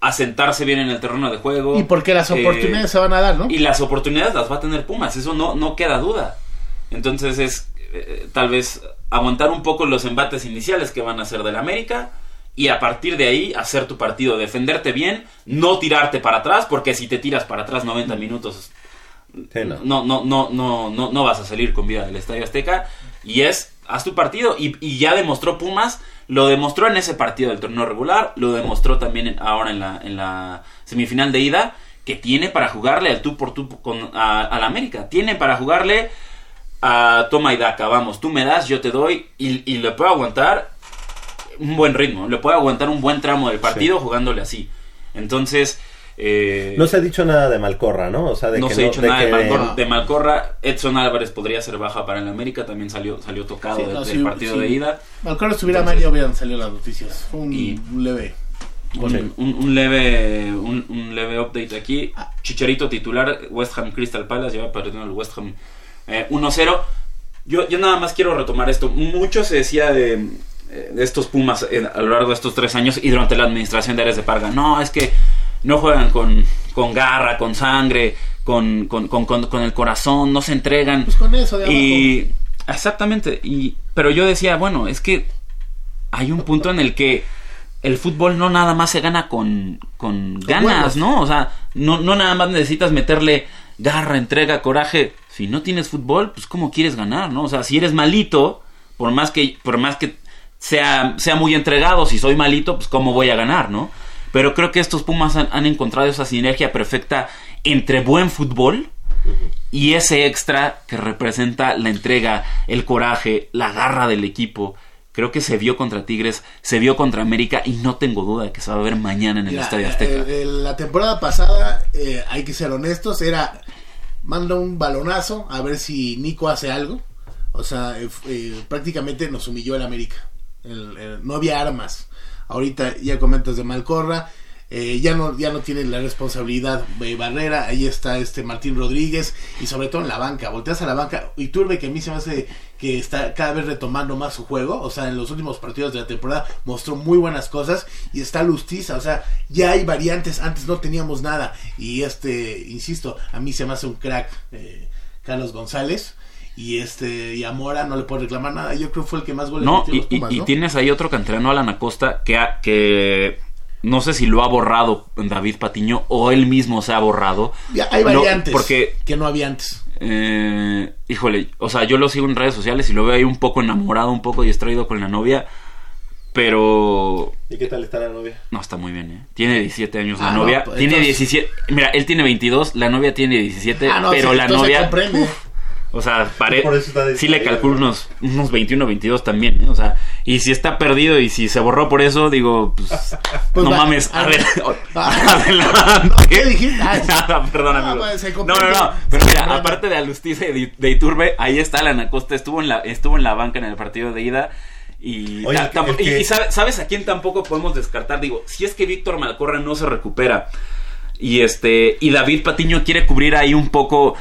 asentarse bien en el terreno de juego Y porque las eh, oportunidades se van a dar, ¿no? y las oportunidades las va a tener Pumas, eso no, no queda duda. Entonces es eh, tal vez aguantar un poco los embates iniciales que van a ser del América y a partir de ahí hacer tu partido, defenderte bien, no tirarte para atrás, porque si te tiras para atrás 90 minutos no. no, no, no, no, no, vas a salir con vida del Estadio Azteca y es, haz tu partido y, y ya demostró Pumas, lo demostró en ese partido del torneo regular, lo demostró también en- ahora en la, en la semifinal de ida, que tiene para jugarle al tú por tú con, a, al América, tiene para jugarle a toma y daca, vamos, tú me das, yo te doy y, y le puede aguantar un buen ritmo, le puede aguantar un buen tramo del partido jugándole así. Entonces... eh, No se ha dicho nada de Malcorra, ¿no? O sea, de no que se ha dicho de nada de, que- Malcorra, de Malcorra. Edson Álvarez podría ser baja para el América. También salió salió tocado Sí, no, del partido de ida. Malcorra estuviera mal ya hubieran salido las noticias. Fue un, Y- un leve. Un, un- un leve un, un leve update aquí. Chicharito titular, West Ham Crystal Palace, lleva perdiendo el West Ham eh, 1-0. Yo, yo nada más quiero retomar esto. Mucho se decía de, eh, de estos Pumas eh, a lo largo de estos tres años y durante la administración de Ares de Parga. No, es que no juegan con, con garra, con sangre, con, con, con- con- con el corazón, no se entregan. Pues con eso de abajo. Y exactamente, y pero yo decía, bueno, es que hay un punto en el que el fútbol no nada más se gana con, con ganas. ¿no? O sea, no, no nada más necesitas meterle garra, entrega, coraje. Si no tienes fútbol, pues cómo quieres ganar, ¿no? O sea, si eres malito, por más que, por más que sea, sea muy entregado, si soy malito, pues cómo voy a ganar, ¿no? Pero creo que estos Pumas han, han encontrado esa sinergia perfecta entre buen fútbol y ese extra que representa la entrega, el coraje, la garra del equipo. Creo que se vio contra Tigres, se vio contra América y no tengo duda de que se va a ver mañana en el Estadio Azteca. eh, la temporada pasada, eh, hay que ser honestos, era manda un balonazo a ver si Nico hace algo. O sea, eh, eh, prácticamente nos humilló el América. No había armas. Ahorita ya comentas de Malcorra. eh, ya no ya no tiene la responsabilidad de Barrera. Ahí está este Martín Rodríguez. Y sobre todo en la banca. Volteas a la banca. Y Turbe, que a mí se me hace que está cada vez retomando más su juego. O sea, en los últimos partidos de la temporada mostró muy buenas cosas. Y está Lustiza. O sea, ya hay variantes. Antes no teníamos nada. Y este, insisto, a mí se me hace un crack eh, Carlos González. Y este, y a Mora no le puedo reclamar nada. Yo creo que fue el que más goles No, metió a y, los Pumas, y- y ¿no? tienes ahí otro canterano, Alan Acosta, que, ha- que no sé si lo ha borrado David Patiño o él mismo se ha borrado. Ya hay No, variantes porque que no había antes. Eh, híjole, o sea, yo lo sigo en redes sociales y lo veo ahí un poco enamorado, un poco distraído con la novia, pero ¿Y qué tal está la novia? no está muy bien, ¿eh? Tiene 17 años la no, novia, pues, tiene entonces- 17, mira, él tiene 22, la novia tiene 17, Ah, no, pero sí, la novia, comprende. uf, o sea, pare- sí le calculo unos, unos 21, 22 también, ¿eh? o sea, y si está perdido y si se borró por eso, digo, pues, <laughs> Pues no va- mames, a a ver. adelante. ¿Qué dijiste? Ah, Nada, <laughs> perdón, Ah, amigo. pues, No, no, no. Pero mira, aparte de Alustiza y de, de Iturbe, ahí está Alan Acosta. Estuvo en la, estuvo en la banca en el partido de ida. Y, Oye, ta- que- y- y sabe- sabes a quién tampoco podemos descartar. Digo, si es que Víctor Malcorra no se recupera y este y David Patiño quiere cubrir ahí un poco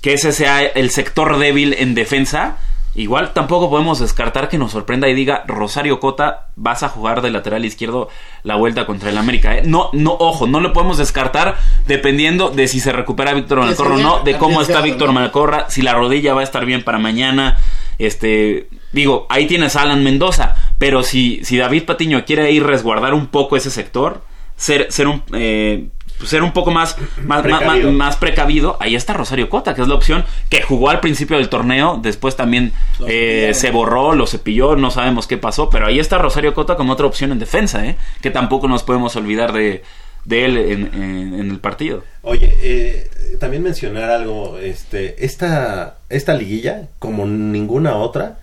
que ese sea el sector débil en defensa. Igual tampoco podemos descartar que nos sorprenda y diga Rosario Cota, vas a jugar de lateral izquierdo la vuelta contra el América. ¿eh? No, no, ojo, no lo podemos descartar dependiendo de si se recupera Víctor Malcorra o no, de cómo está Víctor. Malcorra, si la rodilla va a estar bien para mañana. Este, Digo, ahí tienes a Alan Mendoza, pero si, si David Patiño quiere ir resguardar un poco ese sector, ser, ser un... eh, ser un poco más más, Precavido. más- más precavido, ahí está Rosario Cota, que es la opción que jugó al principio del torneo, después también eh, se borró, lo cepilló, no sabemos qué pasó, pero ahí está Rosario Cota como otra opción en defensa, ¿eh? que tampoco nos podemos olvidar de, de él en, en- en el partido. Oye, eh, también mencionar algo, este, esta, esta liguilla, como ninguna otra,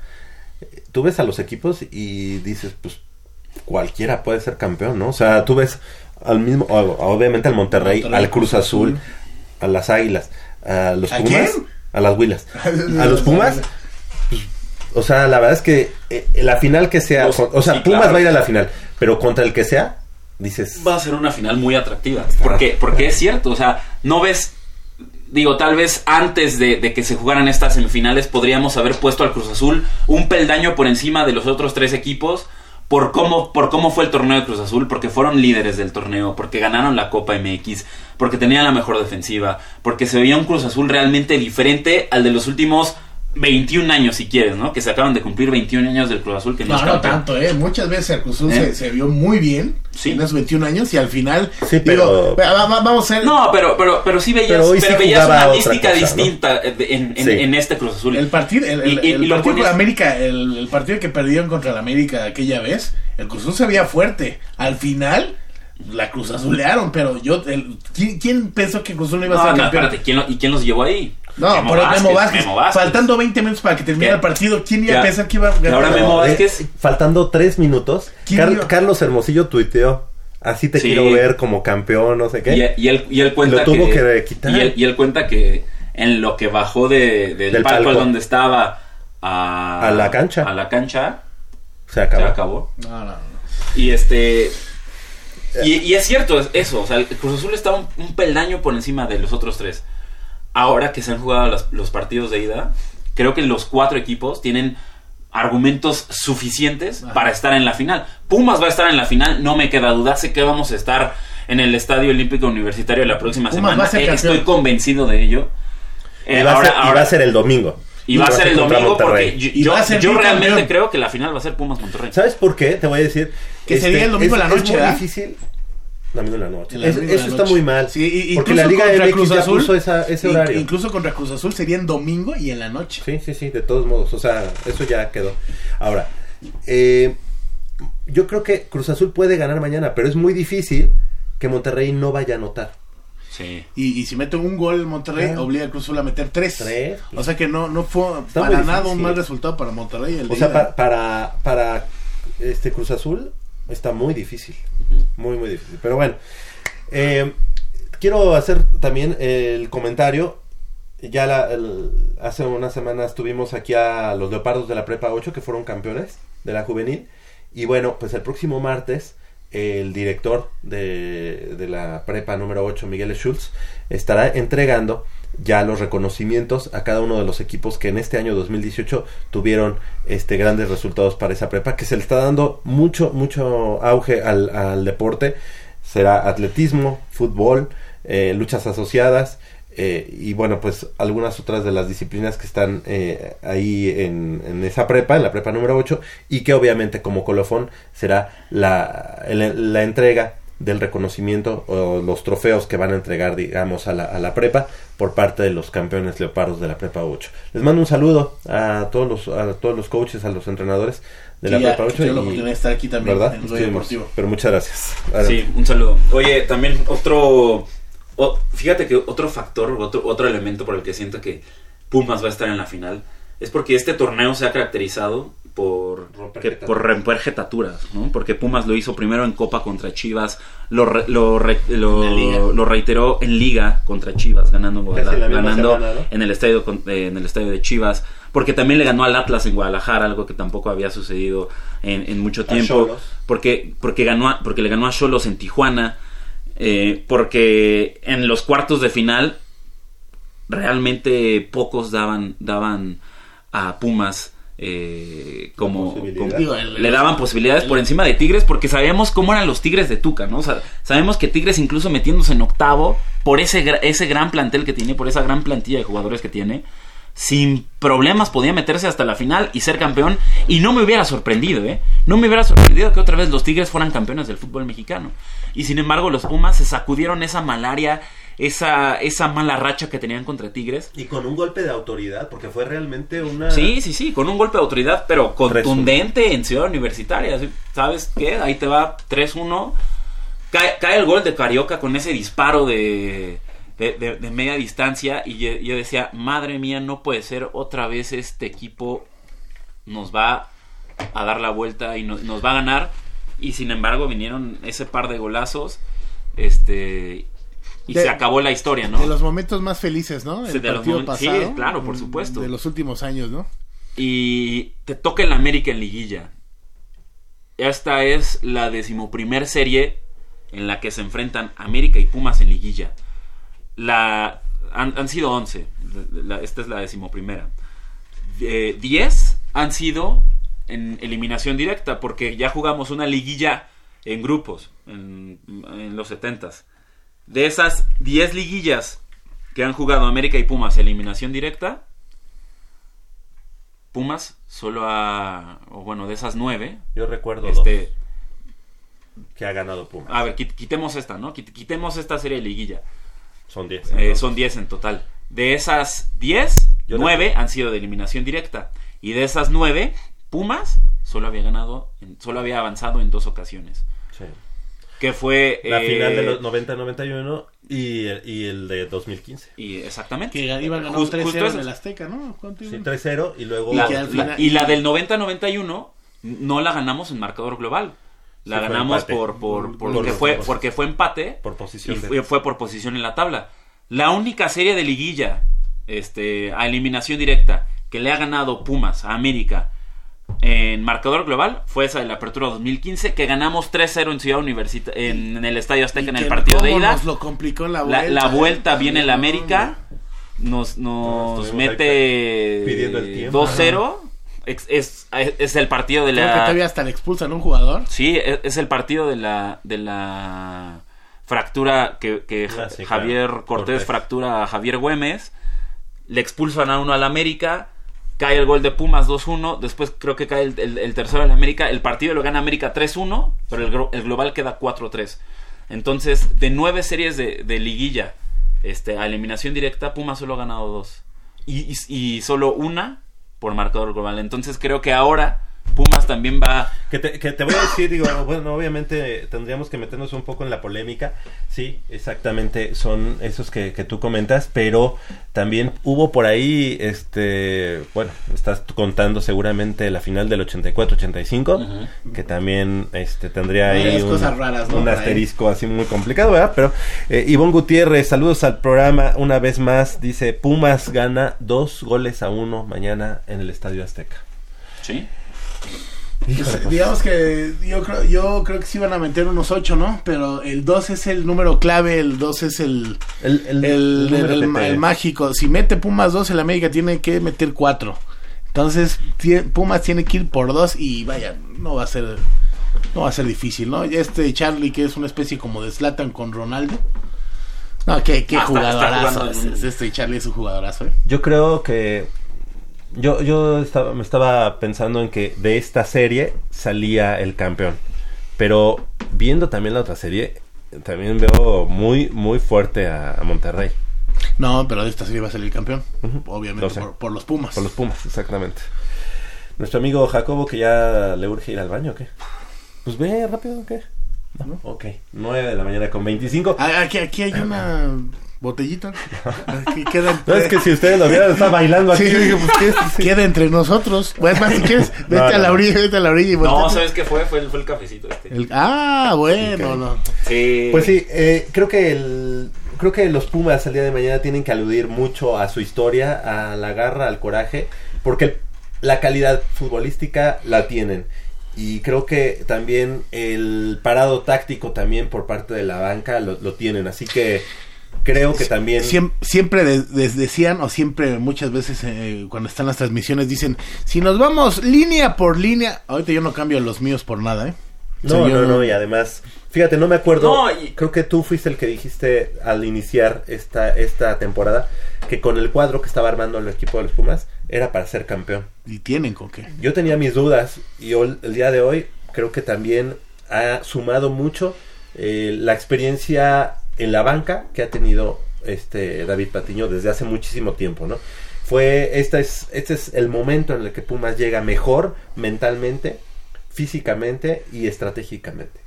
tú ves a los equipos y dices, pues cualquiera puede ser campeón, ¿no? O sea, tú ves al mismo, obviamente al Monterrey, Monterrey, al Cruz Azul, Azul. a las Águilas, a los ¿A Pumas, quién? a las Huilas, <laughs> a los Pumas. pues, o sea, la verdad es que eh, la final que sea, Los- o sea, sí, Pumas claro. va a ir a la final, pero contra el que sea, dices, Va a ser una final muy atractiva. Porque, porque es cierto, o sea, no ves. Digo, tal vez antes de, de que se jugaran estas semifinales podríamos haber puesto al Cruz Azul un peldaño por encima de los otros tres equipos por cómo, por cómo fue el torneo de Cruz Azul, porque fueron líderes del torneo, porque ganaron la Copa MX, porque tenían la mejor defensiva, porque se veía un Cruz Azul realmente diferente al de los últimos 21 años, si quieres, ¿no? Que se acaban de cumplir 21 años del Cruz Azul, que no, No, no tanto, ¿eh? Muchas veces el Cruz Azul ¿Eh? se, se vio muy bien en esos 21 años y al final. Sí, digo, pero- va- va- vamos a ser. No, pero, pero, pero sí veías, Pero pero hoy sí veías una mística cosa, ¿no? distinta de- en, en- Sí. en este Cruz Azul. El partido, el, el- Y- y- el lo partido con pones- América, el, el partido que perdieron contra el América aquella vez, el Cruz Azul se veía fuerte. Al final, la Cruz Azulearon, pero yo, el- ¿quién, quién pensó que Cruz Azul no iba a No, ser no, campeón? espérate, ¿quién lo- ¿y quién los llevó ahí? No, Memo pero Vázquez, Memo Vázquez, Memo Vázquez. Faltando 20 minutos para que terminara Ya. el partido, ¿quién iba Ya. a pensar que iba a ganar? ahora Memo Eh, Vázquez- faltando tres minutos, ¿Quién Car- iba? Carlos Hermosillo tuiteó, así te Sí. quiero ver como campeón, no sé qué. Y, y él, y él cuenta Lo tuvo que, que quitar. Y él, y él cuenta que en lo que bajó de, del, Del palco, palco. donde estaba a, A la cancha. a la cancha, Se acabó. se acabó. No, no, no. Y este. Y, y es cierto es- eso, o sea, el Cruz Azul está un, un peldaño por encima de los otros tres. Ahora que se han jugado las- los partidos de ida, creo que los cuatro equipos tienen argumentos suficientes para estar en la final. Pumas va a estar en la final, no me queda duda. Sé que vamos a estar en el Estadio Olímpico Universitario la próxima Pumas semana. a ser Eh. Estoy convencido de ello. Y, va a ahora- ser, y ahora- va a ser el domingo. y va a ser el domingo Monterrey. porque yo, Y va a yo- ser yo bicampeón. realmente creo que la final va a ser Pumas Monterrey. ¿Sabes por qué? Te voy a decir. Que sería el domingo es, en la noche, Es muy ¿verdad? difícil. Domingo en la noche. Es- eso la está muy mal. Sí, y- porque incluso la Liga contra MX Cruz ya Azul, puso esa- ese horario. Incluso contra Cruz Azul sería en domingo y en la noche. Sí, sí, sí, de todos modos. O sea, eso ya quedó. Ahora, eh, yo creo que Cruz Azul puede ganar mañana, pero es muy difícil que Monterrey no vaya a anotar. Sí. Y, y si mete un gol Monterrey, obliga a Cruz Azul a meter tres. Tres. O sea que no, no fue Está para nada difícil. un mal resultado para Monterrey. El O sea, ida. pa- para, para este Cruz Azul está muy difícil. Muy, muy difícil. Pero bueno, eh, quiero hacer también el comentario. Ya la- hace unas semanas tuvimos aquí a los Leopardos de la Prepa 8 que fueron campeones de la juvenil. Y bueno, pues el próximo martes el director de, de la prepa número 8, Miguel Schultz, estará entregando ya los reconocimientos a cada uno de los equipos que en este año 2018 tuvieron este grandes resultados para esa prepa, que se le está dando mucho, mucho auge al, al deporte. Será atletismo, fútbol, eh, luchas asociadas, eh, y bueno, pues algunas otras de las disciplinas que están eh, ahí en, en esa prepa, en la prepa número 8, y que obviamente como colofón será la, la entrega del reconocimiento o los trofeos que van a entregar, digamos, a la, a la prepa por parte de los campeones leopardos de la prepa 8. Les mando un saludo a todos los, a todos los coaches, a los entrenadores de Que la ya- prepa que 8. tuvieron la y- oportunidad de estar aquí también ¿verdad? en Estuvimos. Deportivo. Pero muchas gracias. Sí, un saludo. Oye, también otro, o- fíjate que otro factor, otro, otro elemento por el que siento que Pumas va a estar en la final es porque este torneo se ha caracterizado por que- por romper jetaturas, ¿no? Porque Pumas lo hizo primero en Copa contra Chivas, lo, re- lo, re- reiteró en Liga contra Chivas, ganando en Guadalajara, ganando semana, ¿no? en el estadio eh, en el estadio de Chivas, porque también le ganó al Atlas en Guadalajara, algo que tampoco había sucedido en, en mucho A tiempo, porque porque ganó a- porque le ganó a Cholos en Tijuana, eh, porque en los cuartos de final realmente pocos daban daban a Pumas eh, como, Posibilidad. como- Digo, el- le daban posibilidades por encima de Tigres porque sabíamos cómo eran los Tigres de Tuca, ¿no? O sea, sabemos que Tigres incluso metiéndose en octavo por ese ese gran plantel que tiene, por esa gran plantilla de jugadores que tiene, sin problemas podía meterse hasta la final y ser campeón y no me hubiera sorprendido, ¿eh? No me hubiera sorprendido que otra vez los Tigres fueran campeones del fútbol mexicano. Y sin embargo los Pumas se sacudieron esa malaria, esa, esa mala racha que tenían contra Tigres. Y con un golpe de autoridad, porque fue realmente una... Sí, sí, sí, con un golpe de autoridad, pero contundente en Ciudad Universitaria. ¿Sabes qué? Ahí te va 3-1. Cae, cae el gol de Carioca con ese disparo de, de, de- de media distancia. Y yo, yo decía, madre mía, no puede ser otra vez este equipo nos va a dar la vuelta y nos va a ganar. Y sin embargo vinieron ese par de golazos. Este... Y De- se acabó la historia, ¿no? De los momentos más felices, ¿no? Sí, El de los partido sí, pasado. claro, por mm, supuesto. De los últimos años, ¿no? y te toca el América en liguilla. Esta es la decimoprimer serie en la que se enfrentan América y Pumas en liguilla. La, han, han sido 11. La- esta es la decimoprimera. Eh, 10 han sido en eliminación directa porque ya jugamos una liguilla en grupos en, en los 70s. De esas 10 liguillas que han jugado América y Pumas eliminación directa, Pumas solo ha, o bueno, de esas 9, Yo recuerdo este, que ha ganado Pumas. a ver, quit- quitemos esta, ¿no? Quit- Quitemos esta serie de liguilla. Son 10. Eh, son 10 en total. De esas 10, Yo 9 han sido de eliminación directa. Y de esas 9, Pumas solo había ganado, solo había avanzado en dos ocasiones. Sí. Que fue... La eh, final de los 90-91 y, el- y el de 2015. Y exactamente. Que iban ganando Just- 3-0 justo en eso. el Azteca, ¿no? ¿Cuánto Sí, iban? 3-0 y luego... La- al la- final- y la del 90-91 no la ganamos en marcador global. La Sí, ganamos empate. por, por, Por- porque, por- fue, por- porque fue empate. por posición Y de- fue, fue por posición en la tabla. La única serie de liguilla este, a eliminación directa que le ha ganado Pumas a América en marcador global fue esa de la apertura 2015 que ganamos 3-0 en Ciudad Universitaria en, en el Estadio Azteca en el Que partido de ida. Nos lo complicó la La, vuelta. la vuelta ¿eh? viene el América, nos, nos mete ahí pidiendo el tiempo. 2-0. Es, es, es el partido de Creo que la. todavía hasta le expulsan a un jugador. Sí, es, es el partido de la, de la fractura que, que Javier Cortés. fractura a Javier Güemes. Le expulsan a uno al América. Cae el gol de Pumas 2-1. Después creo que cae el, el- el tercero al América. El partido lo gana América 3-1. Pero el, global queda 4-3. Entonces, de nueve series de, liguilla este, a eliminación directa, Pumas solo ha ganado dos. Y solo una por marcador global. Entonces creo que ahora Pumas también va... Que te, que te voy a decir, digo, bueno, obviamente tendríamos que meternos un poco en la polémica. Sí, exactamente, son esos que, que tú comentas, pero también hubo por ahí, este, bueno, estás contando seguramente la final del 84-85, que también este, tendría ahí un, cosas raras, ¿no? un asterisco así muy complicado, ¿verdad? Pero eh, Ivonne Gutiérrez, saludos al programa una vez más, dice, Pumas gana dos goles a uno mañana en el Estadio Azteca. Sí. Híjole, Pues, digamos que yo creo, yo creo que sí van a meter unos 8, ¿no? Pero el 2 es el número clave, el 2 es el, El, el- el, el número el- que el- te- el mágico. Si mete Pumas 2, el América tiene que meter 4. Entonces, Pumas tiene que ir por 2 y vaya, no va a ser no va a ser difícil, ¿no? Este Charlie, que es una especie como de Slatan con Ronaldo. No, qué, qué Ah, está- está jugadorazo. es- Este Charlie es un jugadorazo, ¿eh? Yo creo que yo, yo estaba, me estaba pensando en que de esta serie salía el campeón. Pero viendo también la otra serie, también veo muy, muy fuerte a, a Monterrey. No, pero de esta serie va a salir campeón. Obviamente por, por los Pumas. Por los Pumas, exactamente. Nuestro amigo Jacobo, que ya le urge ir al baño, ¿o qué? Pues ve rápido, ¿o qué? No, ok. 9 de la mañana con 25. Ah, Aquí, aquí hay una botellita. <laughs> Aquí queda No, es que si ustedes lo vieran, está bailando aquí. Sí, Dije, pues. Sí. Queda entre nosotros. Bueno, más si <laughs> quieres, vete No, a la orilla, vete a la orilla y No. ¿sabes qué fue? Fue el, fue el cafecito este. El- ah, bueno, no. Sí. Pues sí, eh, creo que el, creo que los Pumas el día de mañana tienen que aludir mucho a su historia, a la garra, al coraje, porque el- la calidad futbolística la tienen. Y creo que también el parado táctico también por parte de la banca lo, lo tienen. Así que creo que también... Siem- siempre des- decían, o siempre muchas veces eh, cuando están las transmisiones dicen, si nos vamos línea por línea, ahorita yo no cambio los míos por nada, ¿eh? No, Señor- no, no, y además, fíjate, no me acuerdo. No, y- Creo que tú fuiste el que dijiste al iniciar esta, esta temporada que con el cuadro que estaba armando el equipo de los Pumas era para ser campeón. Y tienen con qué. Yo tenía mis dudas y hoy- el día de hoy creo que también ha sumado mucho eh, la experiencia en la banca que ha tenido este David Patiño desde hace muchísimo tiempo, ¿no? Fue este es este es el momento en el que Pumas llega mejor mentalmente, físicamente y estratégicamente.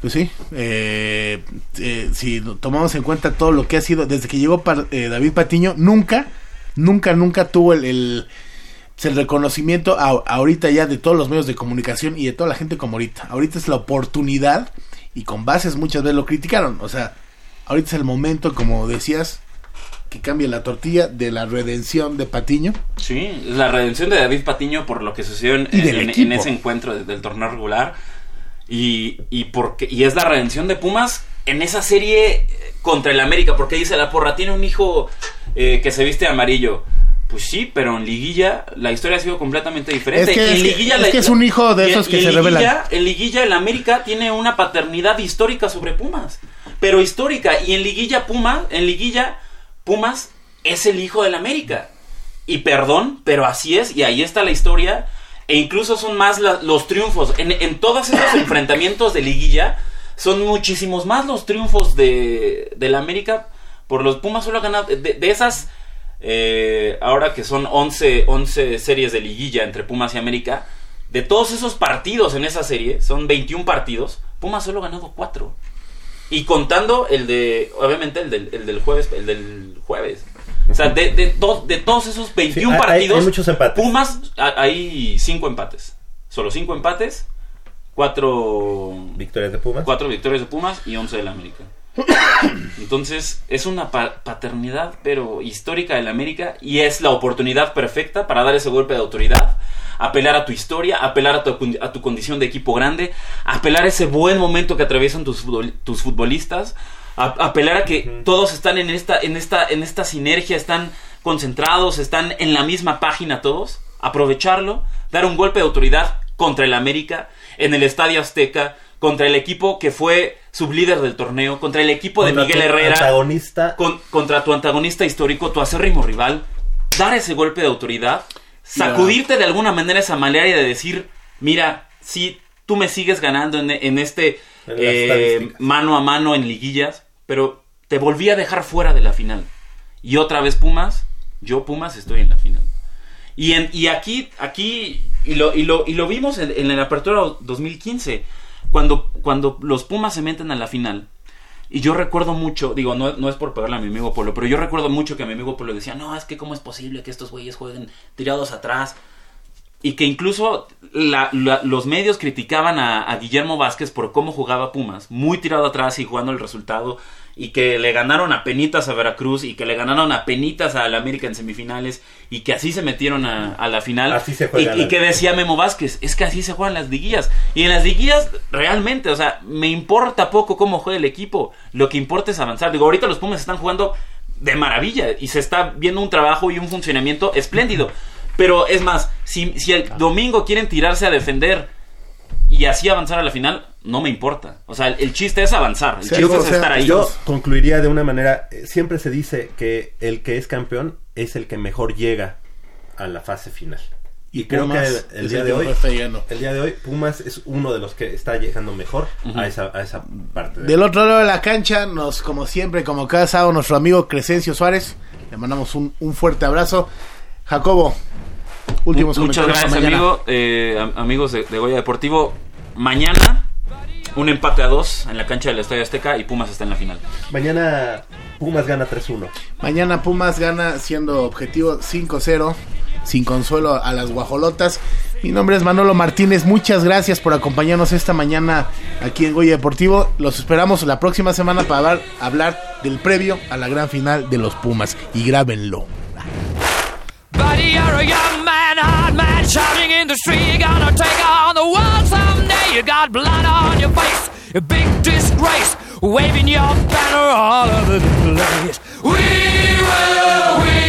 Pues sí, eh, eh, si tomamos en cuenta todo lo que ha sido desde que llegó eh, David Patiño, nunca, nunca, nunca tuvo el, el, pues, el reconocimiento a- ahorita ya de todos los medios de comunicación y de toda la gente como ahorita. Ahorita es la oportunidad y con bases muchas veces lo criticaron. O sea, ahorita es el momento, como decías, que cambie la tortilla de la redención de Patiño. Sí, la redención de David Patiño por lo que sucedió en, ese encuentro de- del torneo regular. Y, y, porque, y es la redención de Pumas en esa serie eh, contra el América. Porque dice la porra, tiene un hijo eh, que se viste de amarillo. Pues sí, pero en liguilla la historia ha sido completamente diferente. Es que- en es liguilla es la- que es un hijo de esos que en se rebelan. En liguilla el América tiene una paternidad histórica sobre Pumas. Pero histórica. Y en liguilla Pumas, en liguilla Pumas es el hijo del América. Y perdón, pero así es, y ahí está la historia. E incluso son más la- los triunfos. En, en todos esos <coughs> enfrentamientos de liguilla, son muchísimos más los triunfos de, del América. Por los Pumas solo ha ganado. De, de esas, eh, ahora que son 11, 11 series de liguilla entre Pumas y América, de todos esos partidos en esa serie, son 21 partidos, Pumas solo ha ganado 4. Y contando el de, obviamente, el del, el del jueves, el del jueves. O sea, de, de, to- de todos esos 21 hay- hay- partidos, hay muchos empates. Pumas, hay 5 empates. Solo 5 empates, 4 victorias de Pumas. 4 victorias de Pumas y 11 del América. <coughs> Entonces, es una pa- paternidad, pero histórica del América, y es la oportunidad perfecta para dar ese golpe de autoridad, apelar a tu historia, apelar a tu, a tu condición de equipo grande, apelar a ese buen momento que atraviesan tus, futbol- tus futbolistas, a- apelar a que todos están en esta, en, esta, en esta sinergia, están concentrados, están en la misma página todos, aprovecharlo, dar un golpe de autoridad contra el América en el Estadio Azteca, contra el equipo que fue sublíder del torneo, contra el equipo de Miguel Herrera, antagonista. con- contra tu antagonista histórico, tu acérrimo rival, dar ese golpe de autoridad, sacudirte de alguna manera esa malaria de decir, mira, si tú me sigues ganando en, en este En eh, mano a mano en liguillas, pero te volví a dejar fuera de la final. Y otra vez Pumas, yo Pumas estoy en la final. Y, en, y aquí, aquí y, lo, y, lo, y lo vimos en, en la apertura 2015, cuando, cuando los Pumas se meten a la final. Y yo recuerdo mucho, digo, no, no es por pegarle a mi amigo Polo, pero yo recuerdo mucho que mi amigo Polo decía, no, es que cómo es posible que estos güeyes jueguen tirados atrás. Y que incluso la- la- los medios criticaban a, a Guillermo Vázquez por cómo jugaba Pumas, muy tirado atrás y jugando el resultado, y que le ganaron a penitas a Veracruz, y que le ganaron a penitas al América en semifinales, y que así se metieron a, a la final. Así se y, juega la- y que decía Memo Vázquez, es que así se juegan las liguillas. Y en las liguillas, realmente, o sea, me importa poco cómo juega el equipo, lo que importa es avanzar. Digo, ahorita los Pumas están jugando de maravilla y se está viendo un trabajo y un funcionamiento espléndido. Pero es más, si, si el domingo quieren tirarse a defender y así avanzar a la final, no me importa. O sea, el, el chiste es avanzar, el Sí, chiste o es sea, estar ahí. Yo concluiría de una manera, eh, siempre se dice que el que es campeón es el que mejor llega a la fase final. Y, Y creo Pumas que el, día el de hoy, el día de hoy Pumas es uno de los que está llegando mejor a, esa, a esa parte. de- Del otro lado de la cancha, nos, como siempre, como cada sábado, nuestro amigo Crescencio Suárez. Le mandamos un, un fuerte abrazo. Jacobo, últimos Muchas comentarios gracias, para mañana. amigo. Eh, am- amigos de, de Goya Deportivo. Mañana, un empate a dos en la cancha del Estadio Azteca y Pumas está en la final. Mañana Pumas gana 3-1. Mañana Pumas gana siendo objetivo 5-0, sin consuelo a las guajolotas. Mi nombre es Manolo Martínez, muchas gracias por acompañarnos esta mañana aquí en Goya Deportivo. Los esperamos la próxima semana para hablar, hablar del previo a la gran final de los Pumas. Y grábenlo. Hard man, shouting in the street. You're gonna take on the world someday. You got blood on your face, a big disgrace, waving your banner all over the place. We will